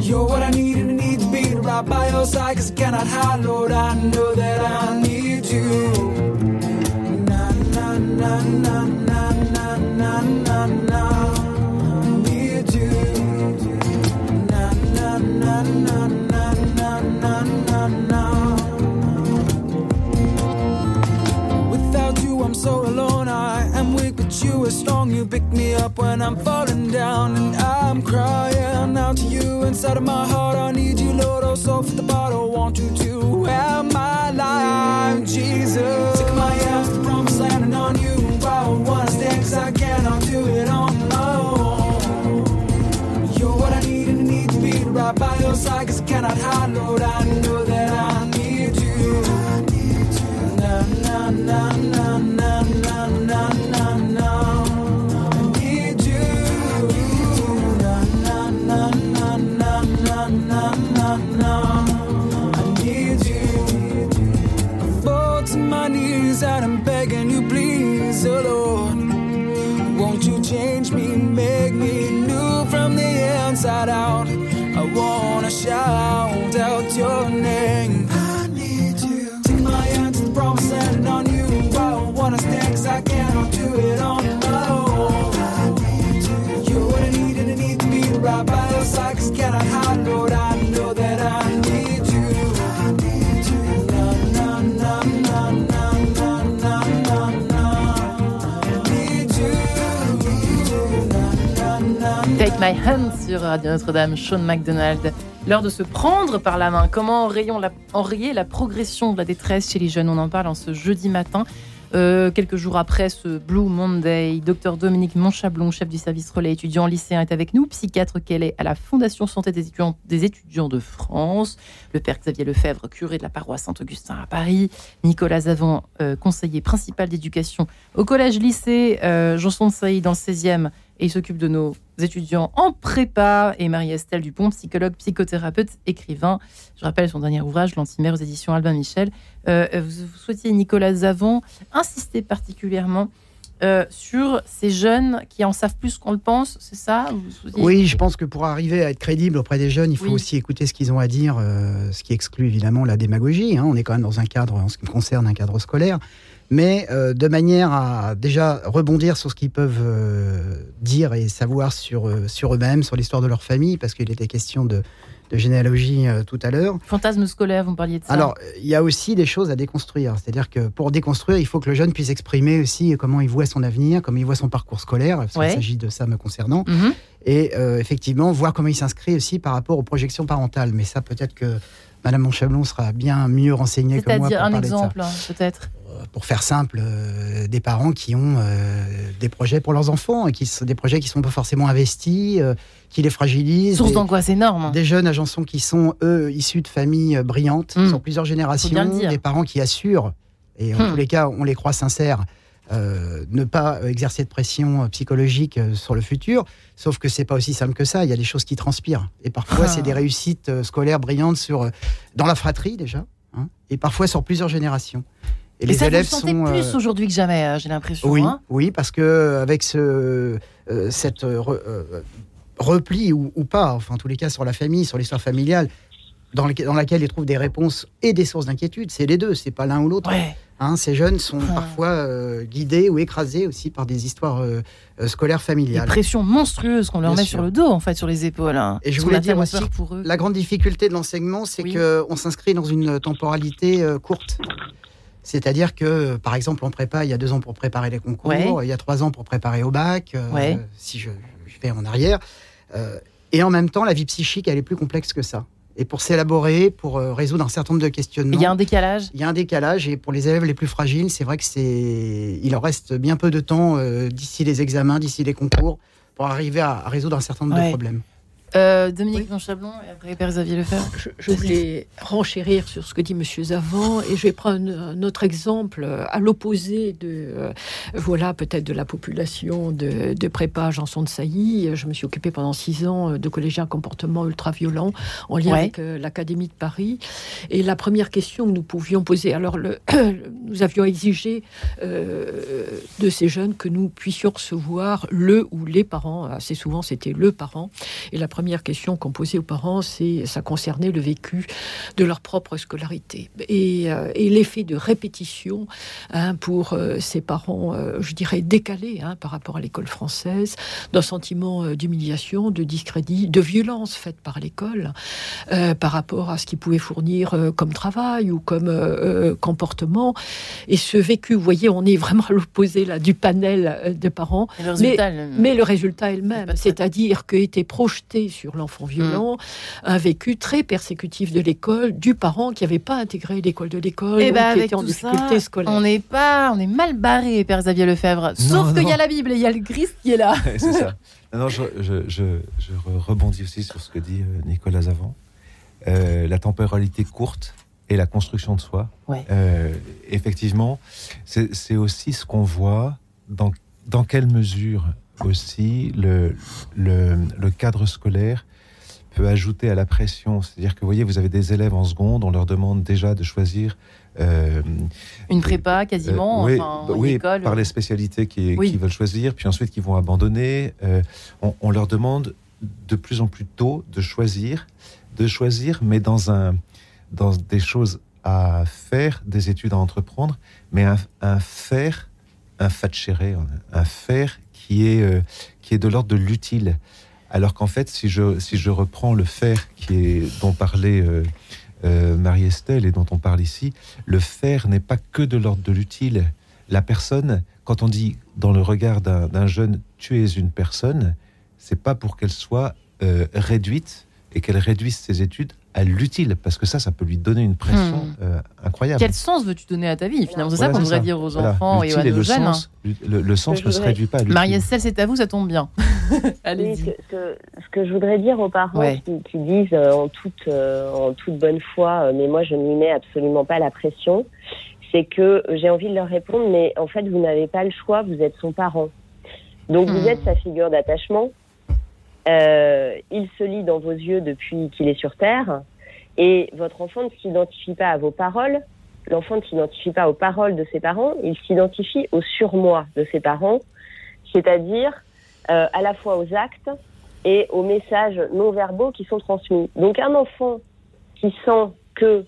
Speaker 12: You're what I need right by your side cause I cannot hide Lord I know that I need you. Na na na na na na na na you are strong You pick me up when I'm falling down. And I'm crying out to you inside of my heart. I need you Lord oh so for the bottle want you to have my life Jesus. Take my hands to promise landing on you. I wanna stand cause I cannot do it on my own. You're what I need and I need to be right by your side Cause I cannot hide Lord I My Hand
Speaker 1: sur Radio Notre-Dame, Sean McDonald. L'heure de se prendre par la main. Comment enrayer la, la progression de la détresse chez les jeunes? On en parle en ce jeudi matin. Euh, quelques jours après ce Blue Monday, Dr Dominique Monchablon, chef du service relais étudiant lycéen, est avec nous, psychiatre qu'elle est à la Fondation Santé des étudiants, des étudiants de France, le père Xavier Lefebvre, curé de la paroisse Saint-Augustin à Paris, Nicolas Zavant, euh, conseiller principal d'éducation au collège-lycée euh, Janson de Sailly dans le 16e, et il s'occupe de nos étudiants en prépa, et Marie-Estelle Dupont, psychologue, psychothérapeute, écrivain. Je rappelle son dernier ouvrage, L'antimère aux éditions Albin Michel. Euh, vous, vous souhaitiez, Nicolas Zavon, insister particulièrement euh, sur ces jeunes qui en savent plus qu'on le pense, c'est ça?
Speaker 5: Oui, je pense que pour arriver à être crédible auprès des jeunes, il faut
Speaker 1: Oui.
Speaker 5: aussi écouter ce qu'ils ont à dire, euh, ce qui exclut évidemment la démagogie. hein. On est quand même dans un cadre, en ce qui me concerne, un cadre scolaire. Mais euh, de manière à déjà rebondir sur ce qu'ils peuvent euh, dire et savoir sur, euh, sur eux-mêmes, sur l'histoire de leur famille, parce qu'il était question de, de généalogie tout à l'heure.
Speaker 1: Fantasme scolaire, vous me parliez de ça.
Speaker 5: Alors, il y a aussi des choses à déconstruire. C'est-à-dire que pour déconstruire, il faut que le jeune puisse exprimer aussi comment il voit son avenir, comment il voit son parcours scolaire, parce
Speaker 1: Ouais.
Speaker 5: qu'il s'agit de ça me concernant.
Speaker 1: Mhm.
Speaker 5: Et effectivement, voir comment il s'inscrit aussi par rapport aux projections parentales. Mais ça, peut-être que Madame Monchablon sera bien mieux renseignée que moi
Speaker 1: C'est-à-dire un exemple, hein, peut-être.
Speaker 5: Pour faire simple, euh, des parents qui ont euh, des projets pour leurs enfants et qui sont des projets qui sont pas forcément investis, euh, qui les fragilisent.
Speaker 1: Source d'angoisse énorme.
Speaker 5: des jeunes agençons qui sont, eux, issus de familles brillantes,
Speaker 1: Mm.
Speaker 5: sur plusieurs générations, des parents qui assurent, et en
Speaker 1: Mm.
Speaker 5: tous les cas, on les croit sincères, ne pas exercer de pression psychologique sur le futur. Sauf que c'est pas aussi simple que ça. Il y a des choses qui transpirent. Et parfois,
Speaker 1: Ah.
Speaker 5: c'est des réussites scolaires brillantes sur, dans la fratrie déjà, hein, et parfois sur plusieurs générations. Et,
Speaker 1: Et ça, vous le sentez
Speaker 5: sont,
Speaker 1: plus
Speaker 5: euh,
Speaker 1: aujourd'hui que jamais, euh, j'ai l'impression.
Speaker 5: oui,
Speaker 1: hein.
Speaker 5: oui, parce que euh, avec ce, euh, cette re- repli ou, ou pas, enfin en tous les cas sur la famille, sur l'histoire familiale, dans, laquelle ils trouvent des réponses et des sources d'inquiétude, c'est les deux, c'est pas l'un ou l'autre.
Speaker 1: Ouais.
Speaker 5: Hein, ces jeunes sont parfois euh, guidés ou écrasés aussi par des histoires euh, scolaires
Speaker 1: Des
Speaker 5: familiales.
Speaker 1: pressions monstrueuses qu'on leur
Speaker 5: Bien
Speaker 1: met
Speaker 5: sûr.
Speaker 1: sur le dos, en fait, sur les épaules. hein.
Speaker 5: Et je voulais dire aussi
Speaker 1: pour eux.
Speaker 5: La grande difficulté de l'enseignement, c'est
Speaker 1: Oui.
Speaker 5: qu'on s'inscrit dans une temporalité euh, courte. C'est-à-dire que, par exemple, en prépa, il y a deux ans pour préparer les concours,
Speaker 1: Ouais.
Speaker 5: il y a trois ans pour préparer au bac, euh, si je, je vais en arrière. Euh, et en même temps, la vie psychique, elle est plus complexe que ça. Et pour s'élaborer, pour euh, résoudre un certain nombre de questionnements,
Speaker 1: Il y a un décalage.
Speaker 5: il y a un décalage. Et pour les élèves les plus fragiles, c'est vrai que c'est, il leur reste bien peu de temps euh, d'ici les examens, d'ici les concours, pour arriver à, à résoudre un certain nombre
Speaker 1: Ouais.
Speaker 5: de problèmes.
Speaker 1: Euh, Dominique Monchablon et après Père Xavier Lefebvre.
Speaker 3: Je, je voulais renchérir sur ce que dit Monsieur Zavant et je vais prendre un, autre exemple euh, à l'opposé de euh, voilà peut-être de la population de, de prépa Janson de Sailly. Je me suis occupée pendant six ans de collégiens comportement ultra violents en lien
Speaker 1: Ouais.
Speaker 3: avec euh, l'Académie de Paris. Et la première question que nous pouvions poser, alors le, nous avions exigé euh, de ces jeunes que nous puissions recevoir le ou les parents. Assez souvent, c'était le parent. Et la première question qu'on posait aux parents, c'est ça concernait le vécu de leur propre scolarité et, euh, et l'effet de répétition hein, pour euh, ces parents, euh, je dirais décalés hein, par rapport à l'école française, d'un sentiment d'humiliation, de discrédit, de violence faite par l'école par rapport à ce qu'ils pouvaient fournir comme travail ou comme comportement. Et ce vécu, vous voyez, on est vraiment à l'opposé là du panel de parents. Mais le résultat est le même, c'est-à-dire que était projeté sur l'enfant violent un vécu très persécutif de l'école, du parent qui n'avait pas intégré l'école de l'école,
Speaker 1: Eh ben,
Speaker 3: qui
Speaker 1: avec
Speaker 3: était en
Speaker 1: tout
Speaker 3: difficulté
Speaker 1: ça,
Speaker 3: scolaire.
Speaker 1: on n'est pas, on est mal barré, Père Xavier Lefebvre. Sauf qu'il y a la Bible et il y a le Christ qui est là.
Speaker 2: c'est ça. Non, non, je, je- je- je re- rebondis aussi sur ce que dit euh, Nicolas Zavant. Euh, la temporalité courte et la construction de soi.
Speaker 1: Ouais.
Speaker 2: Euh, effectivement, c'est c'est aussi ce qu'on voit dans, dans quelle mesure aussi le, le, le cadre scolaire peut ajouter à la pression. C'est-à-dire que, vous voyez, vous avez des élèves en seconde, on leur demande déjà de choisir
Speaker 1: euh, une prépa quasiment,
Speaker 2: oui, oui par les spécialités qu'ils veulent choisir, puis ensuite qu'ils vont abandonner. On, on, leur demande de plus en plus tôt de choisir, de choisir, mais dans un dans des choses à faire, des études à entreprendre, mais un, faire, un fatchéré, un faire qui est, euh, qui est de l'ordre de l'utile. Alors qu'en fait, si je, si je reprends le faire qui est, dont parlait euh, euh, Marie-Estelle et dont on parle ici, le faire n'est pas que de l'ordre de l'utile. La personne, quand on dit dans le regard d'un jeune, tu es une personne, c'est pas pour qu'elle soit réduite et qu'elle réduise ses études à l'utile, parce que ça, ça peut lui donner une pression hmm. euh, incroyable.
Speaker 1: Quel sens veux-tu donner à ta vie? Finalement, c'est ça qu'on devrait dire aux enfants et aux
Speaker 2: le
Speaker 1: jeunes.
Speaker 2: Hein. Sens, le, sens ne se réduit pas à
Speaker 1: Marie-Estelle, c'est à vous, ça tombe bien.
Speaker 4: Allez. ce, que, je voudrais dire aux parents qui, disent euh, en, toute, euh, en toute bonne foi, mais moi, je ne lui mets absolument pas la pression, c'est que j'ai envie de leur répondre, mais en fait, vous n'avez pas le choix, vous êtes son parent. Donc, vous hmm. êtes sa figure d'attachement euh, il se lit dans vos yeux depuis qu'il est sur Terre, et votre enfant ne s'identifie pas à vos paroles, l'enfant ne s'identifie pas aux paroles de ses parents, il s'identifie au surmoi de ses parents, c'est-à-dire euh, à la fois aux actes et aux messages non verbaux qui sont transmis. Donc un enfant qui sent que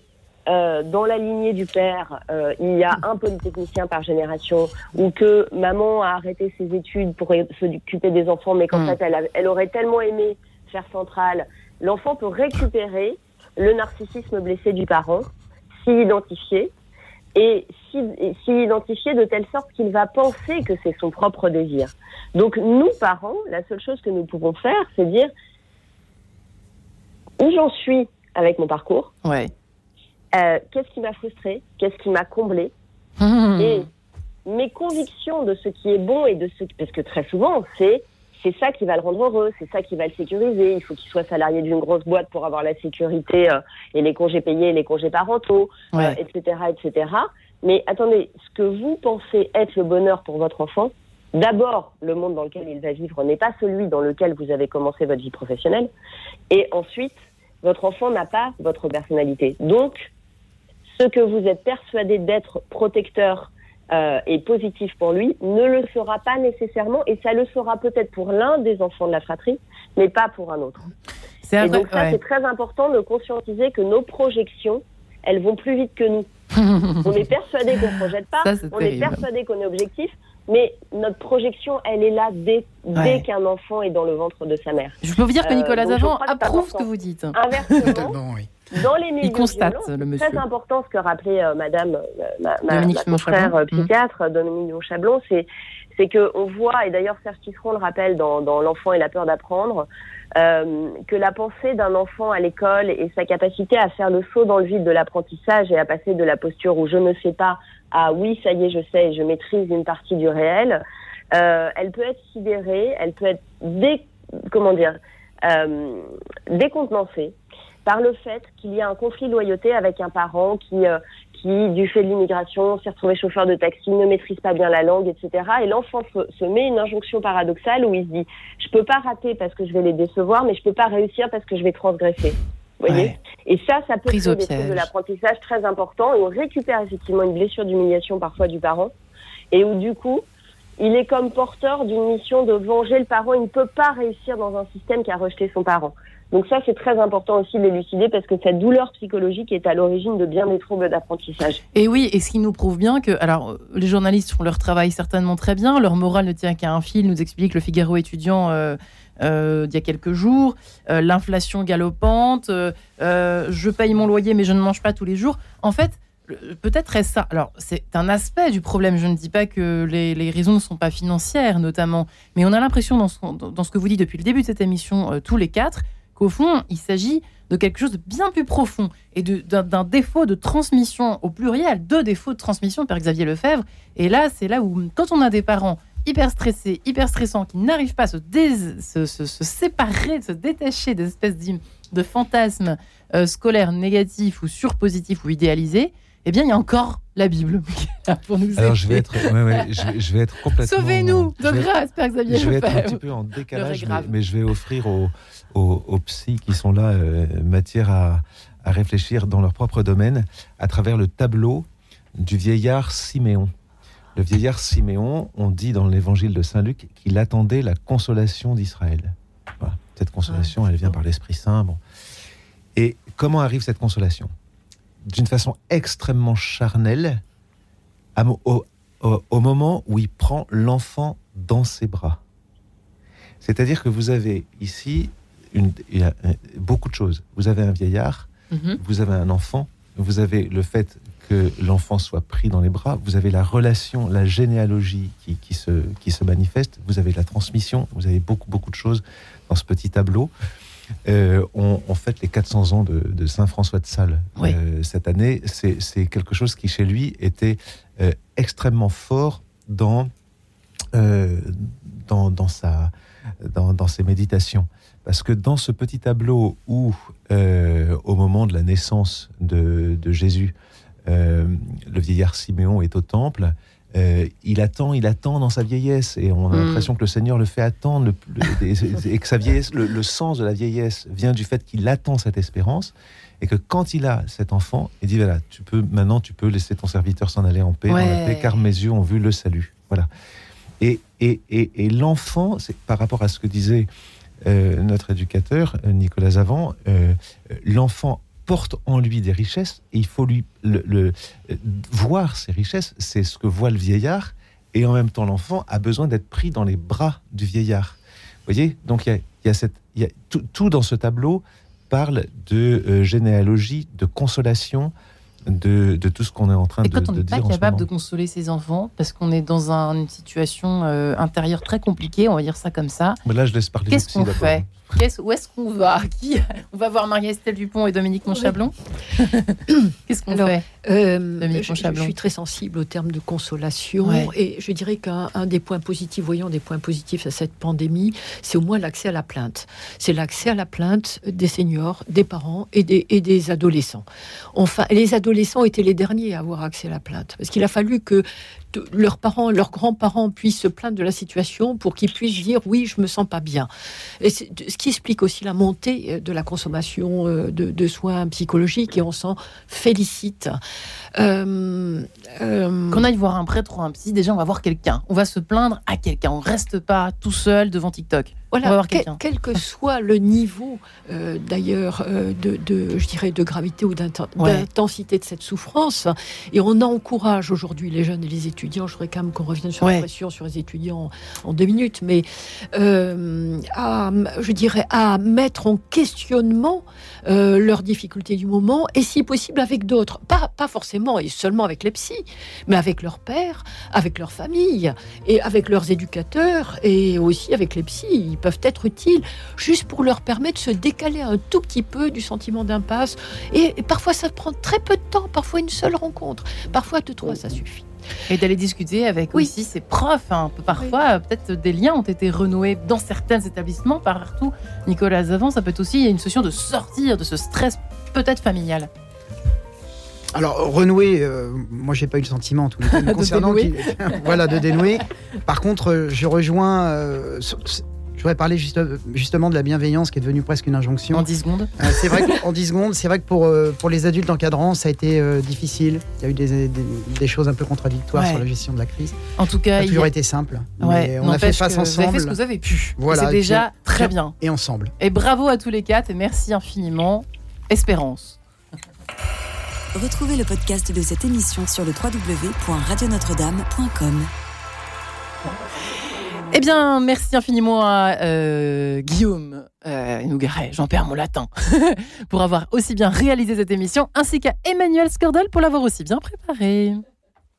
Speaker 4: euh, dans la lignée du père, euh, il y a un polytechnicien par génération, ou que maman a arrêté ses études pour s'occuper des enfants, mais qu'en mm. fait, elle, elle, aurait tellement aimé faire centrale, l'enfant peut récupérer le narcissisme blessé du parent, s'y identifier, et s'y identifier de telle sorte qu'il va penser que c'est son propre désir. Donc, nous, parents, la seule chose que nous pouvons faire, c'est dire où j'en suis avec mon parcours.
Speaker 1: Ouais
Speaker 4: euh, qu'est-ce qui m'a frustré, qu'est-ce qui m'a comblé, mmh. et mes convictions de ce qui est bon et de ce parce que très souvent c'est c'est ça qui va le rendre heureux, c'est ça qui va le sécuriser. Il faut qu'il soit salarié d'une grosse boîte pour avoir la sécurité euh, et les congés payés, les congés parentaux, etc., euh, etc. Mais attendez, ce que vous pensez être le bonheur pour votre enfant, d'abord, le monde dans lequel il va vivre n'est pas celui dans lequel vous avez commencé votre vie professionnelle, et ensuite, votre enfant n'a pas votre personnalité. Donc, ce que vous êtes persuadé d'être protecteur euh, et positif pour lui ne le sera pas nécessairement, et ça le sera peut-être pour l'un des enfants de la fratrie, mais pas pour un autre. Et donc ça, c'est très important de conscientiser que nos projections, elles vont plus vite que nous. on est persuadé qu'on ne projette pas, on est persuadé qu'on est objectif, mais notre projection, elle est là dès, dès qu'un enfant est dans le ventre de sa mère.
Speaker 1: Je peux vous dire que Nicolas euh, Zavant approuve ce que vous dites.
Speaker 4: Inversement, oui. Dans les milieux
Speaker 1: Il constate, le monsieur.
Speaker 4: très important ce que rappelait euh, Madame, euh, ma, ma, frère euh, psychiatre, mmh. Dominique Monchablon, c'est c'est que on voit, et d'ailleurs Serge Tisseron le rappelle dans, dans L'enfant et la peur d'apprendre, que la pensée d'un enfant à l'école et sa capacité à faire le saut dans le vide de l'apprentissage et à passer de la posture où je ne sais pas à oui, ça y est, je sais, je maîtrise une partie du réel, elle peut être sidérée, elle peut être dé, comment dire, décontenancée par le fait qu'il y a un conflit de loyauté avec un parent qui, euh, qui du fait de l'immigration, s'est retrouvé chauffeur de taxi, ne maîtrise pas bien la langue, etc. Et l'enfant se, met une injonction paradoxale où il se dit je peux pas rater parce que je vais les décevoir, mais je peux pas réussir parce que je vais transgresser. Vous voyez Et ça, ça peut créer des de l'apprentissage très important et on récupère effectivement une blessure d'humiliation parfois du parent et où du coup il est comme porteur d'une mission de venger le parent. Il ne peut pas réussir dans un système qui a rejeté son parent. Donc ça, c'est très important aussi de l'élucider parce que cette douleur psychologique est à l'origine de bien des troubles d'apprentissage.
Speaker 1: Et oui, et ce qui nous prouve bien que, alors, les journalistes font leur travail certainement très bien, leur morale ne tient qu'à un fil, nous explique le Figaro étudiant euh, euh, d'il y a quelques jours, euh, l'inflation galopante, je paye mon loyer mais je ne mange pas tous les jours. En fait, peut-être est ça. Alors, c'est un aspect du problème. Je ne dis pas que les, raisons ne sont pas financières, notamment, mais on a l'impression dans ce, que vous dites depuis le début de cette émission, tous les quatre, au fond, il s'agit de quelque chose de bien plus profond et d'un défaut de transmission au pluriel, deux défauts de transmission, Père Xavier Lefebvre. Et là, c'est là où, quand on a des parents hyper stressés, hyper stressants, qui n'arrivent pas à se, se, séparer, se détacher des espèces de fantasmes euh, scolaires négatifs ou surpositifs ou idéalisés, eh bien, il y a encore la Bible pour nous
Speaker 2: Alors je vais être, je, vais, être complètement.
Speaker 1: Sauvez-nous de grâce, Père Xavier.
Speaker 2: Je vais être un petit peu en décalage, mais, je vais offrir aux, aux, psys qui sont là euh, matière à, à, réfléchir dans leur propre domaine à travers le tableau du vieillard Siméon. Le vieillard Siméon, on dit dans l'évangile de Saint Luc qu'il attendait la consolation d'Israël. Cette consolation, elle vient par l'Esprit Saint. Bon. Et comment arrive cette consolation? D'une façon extrêmement charnelle, au, moment où il prend l'enfant dans ses bras. C'est-à-dire que vous avez ici une, beaucoup de choses. Vous avez un vieillard, mhm. vous avez un enfant, vous avez le fait que l'enfant soit pris dans les bras, vous avez la relation, la généalogie qui, se, qui se manifeste, vous avez la transmission, vous avez beaucoup, beaucoup de choses dans ce petit tableau. Euh, on, fête les 400 ans de, Saint François de Sales euh, cette année. C'est quelque chose qui, chez lui, était euh, extrêmement fort dans, dans, sa, dans, ses méditations. Parce que dans ce petit tableau où, au moment de la naissance de, de Jésus, le vieillard Siméon est au temple, euh, il attend, il attend dans sa vieillesse, et on a hmm. l'impression que le Seigneur le fait attendre, et que sa vieillesse, le, sens de la vieillesse vient du fait qu'il attend cette espérance, et que quand il a cet enfant, il dit voilà, tu peux maintenant, tu peux laisser ton serviteur s'en aller en paix, dans la paix, car mes yeux ont vu le salut. Voilà. Et, et, et, l'enfant, c'est par rapport à ce que disait euh, notre éducateur Nicolas Avant, euh, l'enfant porte en lui des richesses et il faut lui le, voir ces richesses. C'est ce que voit le vieillard et en même temps l'enfant a besoin d'être pris dans les bras du vieillard. Vous voyez? Donc il y a, y a tout, dans ce tableau parle de euh, généalogie, de consolation, de, tout ce qu'on est en train de,
Speaker 1: quand
Speaker 2: on n'est
Speaker 1: pas capable de consoler ses enfants parce qu'on est dans une situation euh, intérieure très compliquée, on va dire ça comme ça.
Speaker 2: Mais là, je laisse parler.
Speaker 1: Qu'est-ce qu'on fait? Où est-ce qu'on va? Qui On va voir Marie-Estelle Dupont et Dominique Monchablon Qu'est-ce qu'on fait?
Speaker 3: euh, Dominique je, je, suis très sensible au terme de consolation et je dirais qu'un des points positifs, voyons des points positifs à cette pandémie, c'est au moins l'accès à la plainte. C'est l'accès à la plainte des seniors, des parents et des, et des adolescents. Enfin, les adolescents étaient les derniers à avoir accès à la plainte parce qu'il a fallu que leurs parents, leurs grands-parents puissent se plaindre de la situation pour qu'ils puissent dire oui, je me sens pas bien. Et ce qui explique aussi la montée euh, de la consommation euh, de, soins psychologiques et on s'en félicite.
Speaker 1: Euh, Qu'on aille voir un prêtre ou un psy, déjà on va voir quelqu'un. On va se plaindre à quelqu'un. On reste pas tout seul devant TikTok.
Speaker 3: Voilà, quel, que soit le niveau, euh, d'ailleurs, euh, de, je dirais, de gravité ou d'intensité de cette souffrance, et on encourage aujourd'hui les jeunes et les étudiants, je voudrais quand même qu'on revienne sur la pression sur les étudiants en, deux minutes, mais euh, à, je dirais, à mettre en questionnement leurs difficultés du moment, et si possible avec d'autres, pas, pas forcément et seulement avec les psys, mais avec leurs pères, avec leur famille, et avec leurs éducateurs, et aussi avec les psys peuvent être utiles juste pour leur permettre de se décaler un tout petit peu du sentiment d'impasse. Et, parfois, ça prend très peu de temps, parfois une seule rencontre, parfois deux, trois, ça suffit.
Speaker 1: Et d'aller discuter avec aussi ses profs. Hein. Parfois, peut-être des liens ont été renoués dans certains établissements, partout. Nicolas Zavant, ça peut être aussi une solution de sortir de ce stress peut-être familial.
Speaker 5: Alors, renouer, euh, moi j'ai pas eu le sentiment en tout cas concernant. voilà, de dénouer. Par contre, je rejoins euh, je voudrais parler justement de la bienveillance qui est devenue presque une injonction.
Speaker 1: En 10 secondes
Speaker 5: euh, C'est vrai qu'en 10 secondes, c'est vrai que pour, euh, pour les adultes encadrants, ça a été euh, difficile. Il y a eu des, des, choses un peu contradictoires sur la gestion de la crise.
Speaker 1: En tout cas,
Speaker 5: ça a toujours été simple.
Speaker 1: Ouais, on a fait face ensemble. Vous avez fait ce que vous avez pu. Voilà, c'est déjà très bien.
Speaker 5: Et ensemble.
Speaker 1: Et bravo à tous les quatre et merci infiniment. Espérance.
Speaker 10: Retrouvez le podcast de cette émission sur le www.radionotre-dame.com.
Speaker 1: Eh bien, merci infiniment à euh, Guillaume euh, Nougaret, j'en perds mon latin, pour avoir aussi bien réalisé cette émission, ainsi qu'à Emmanuel Scordel pour l'avoir aussi bien préparée.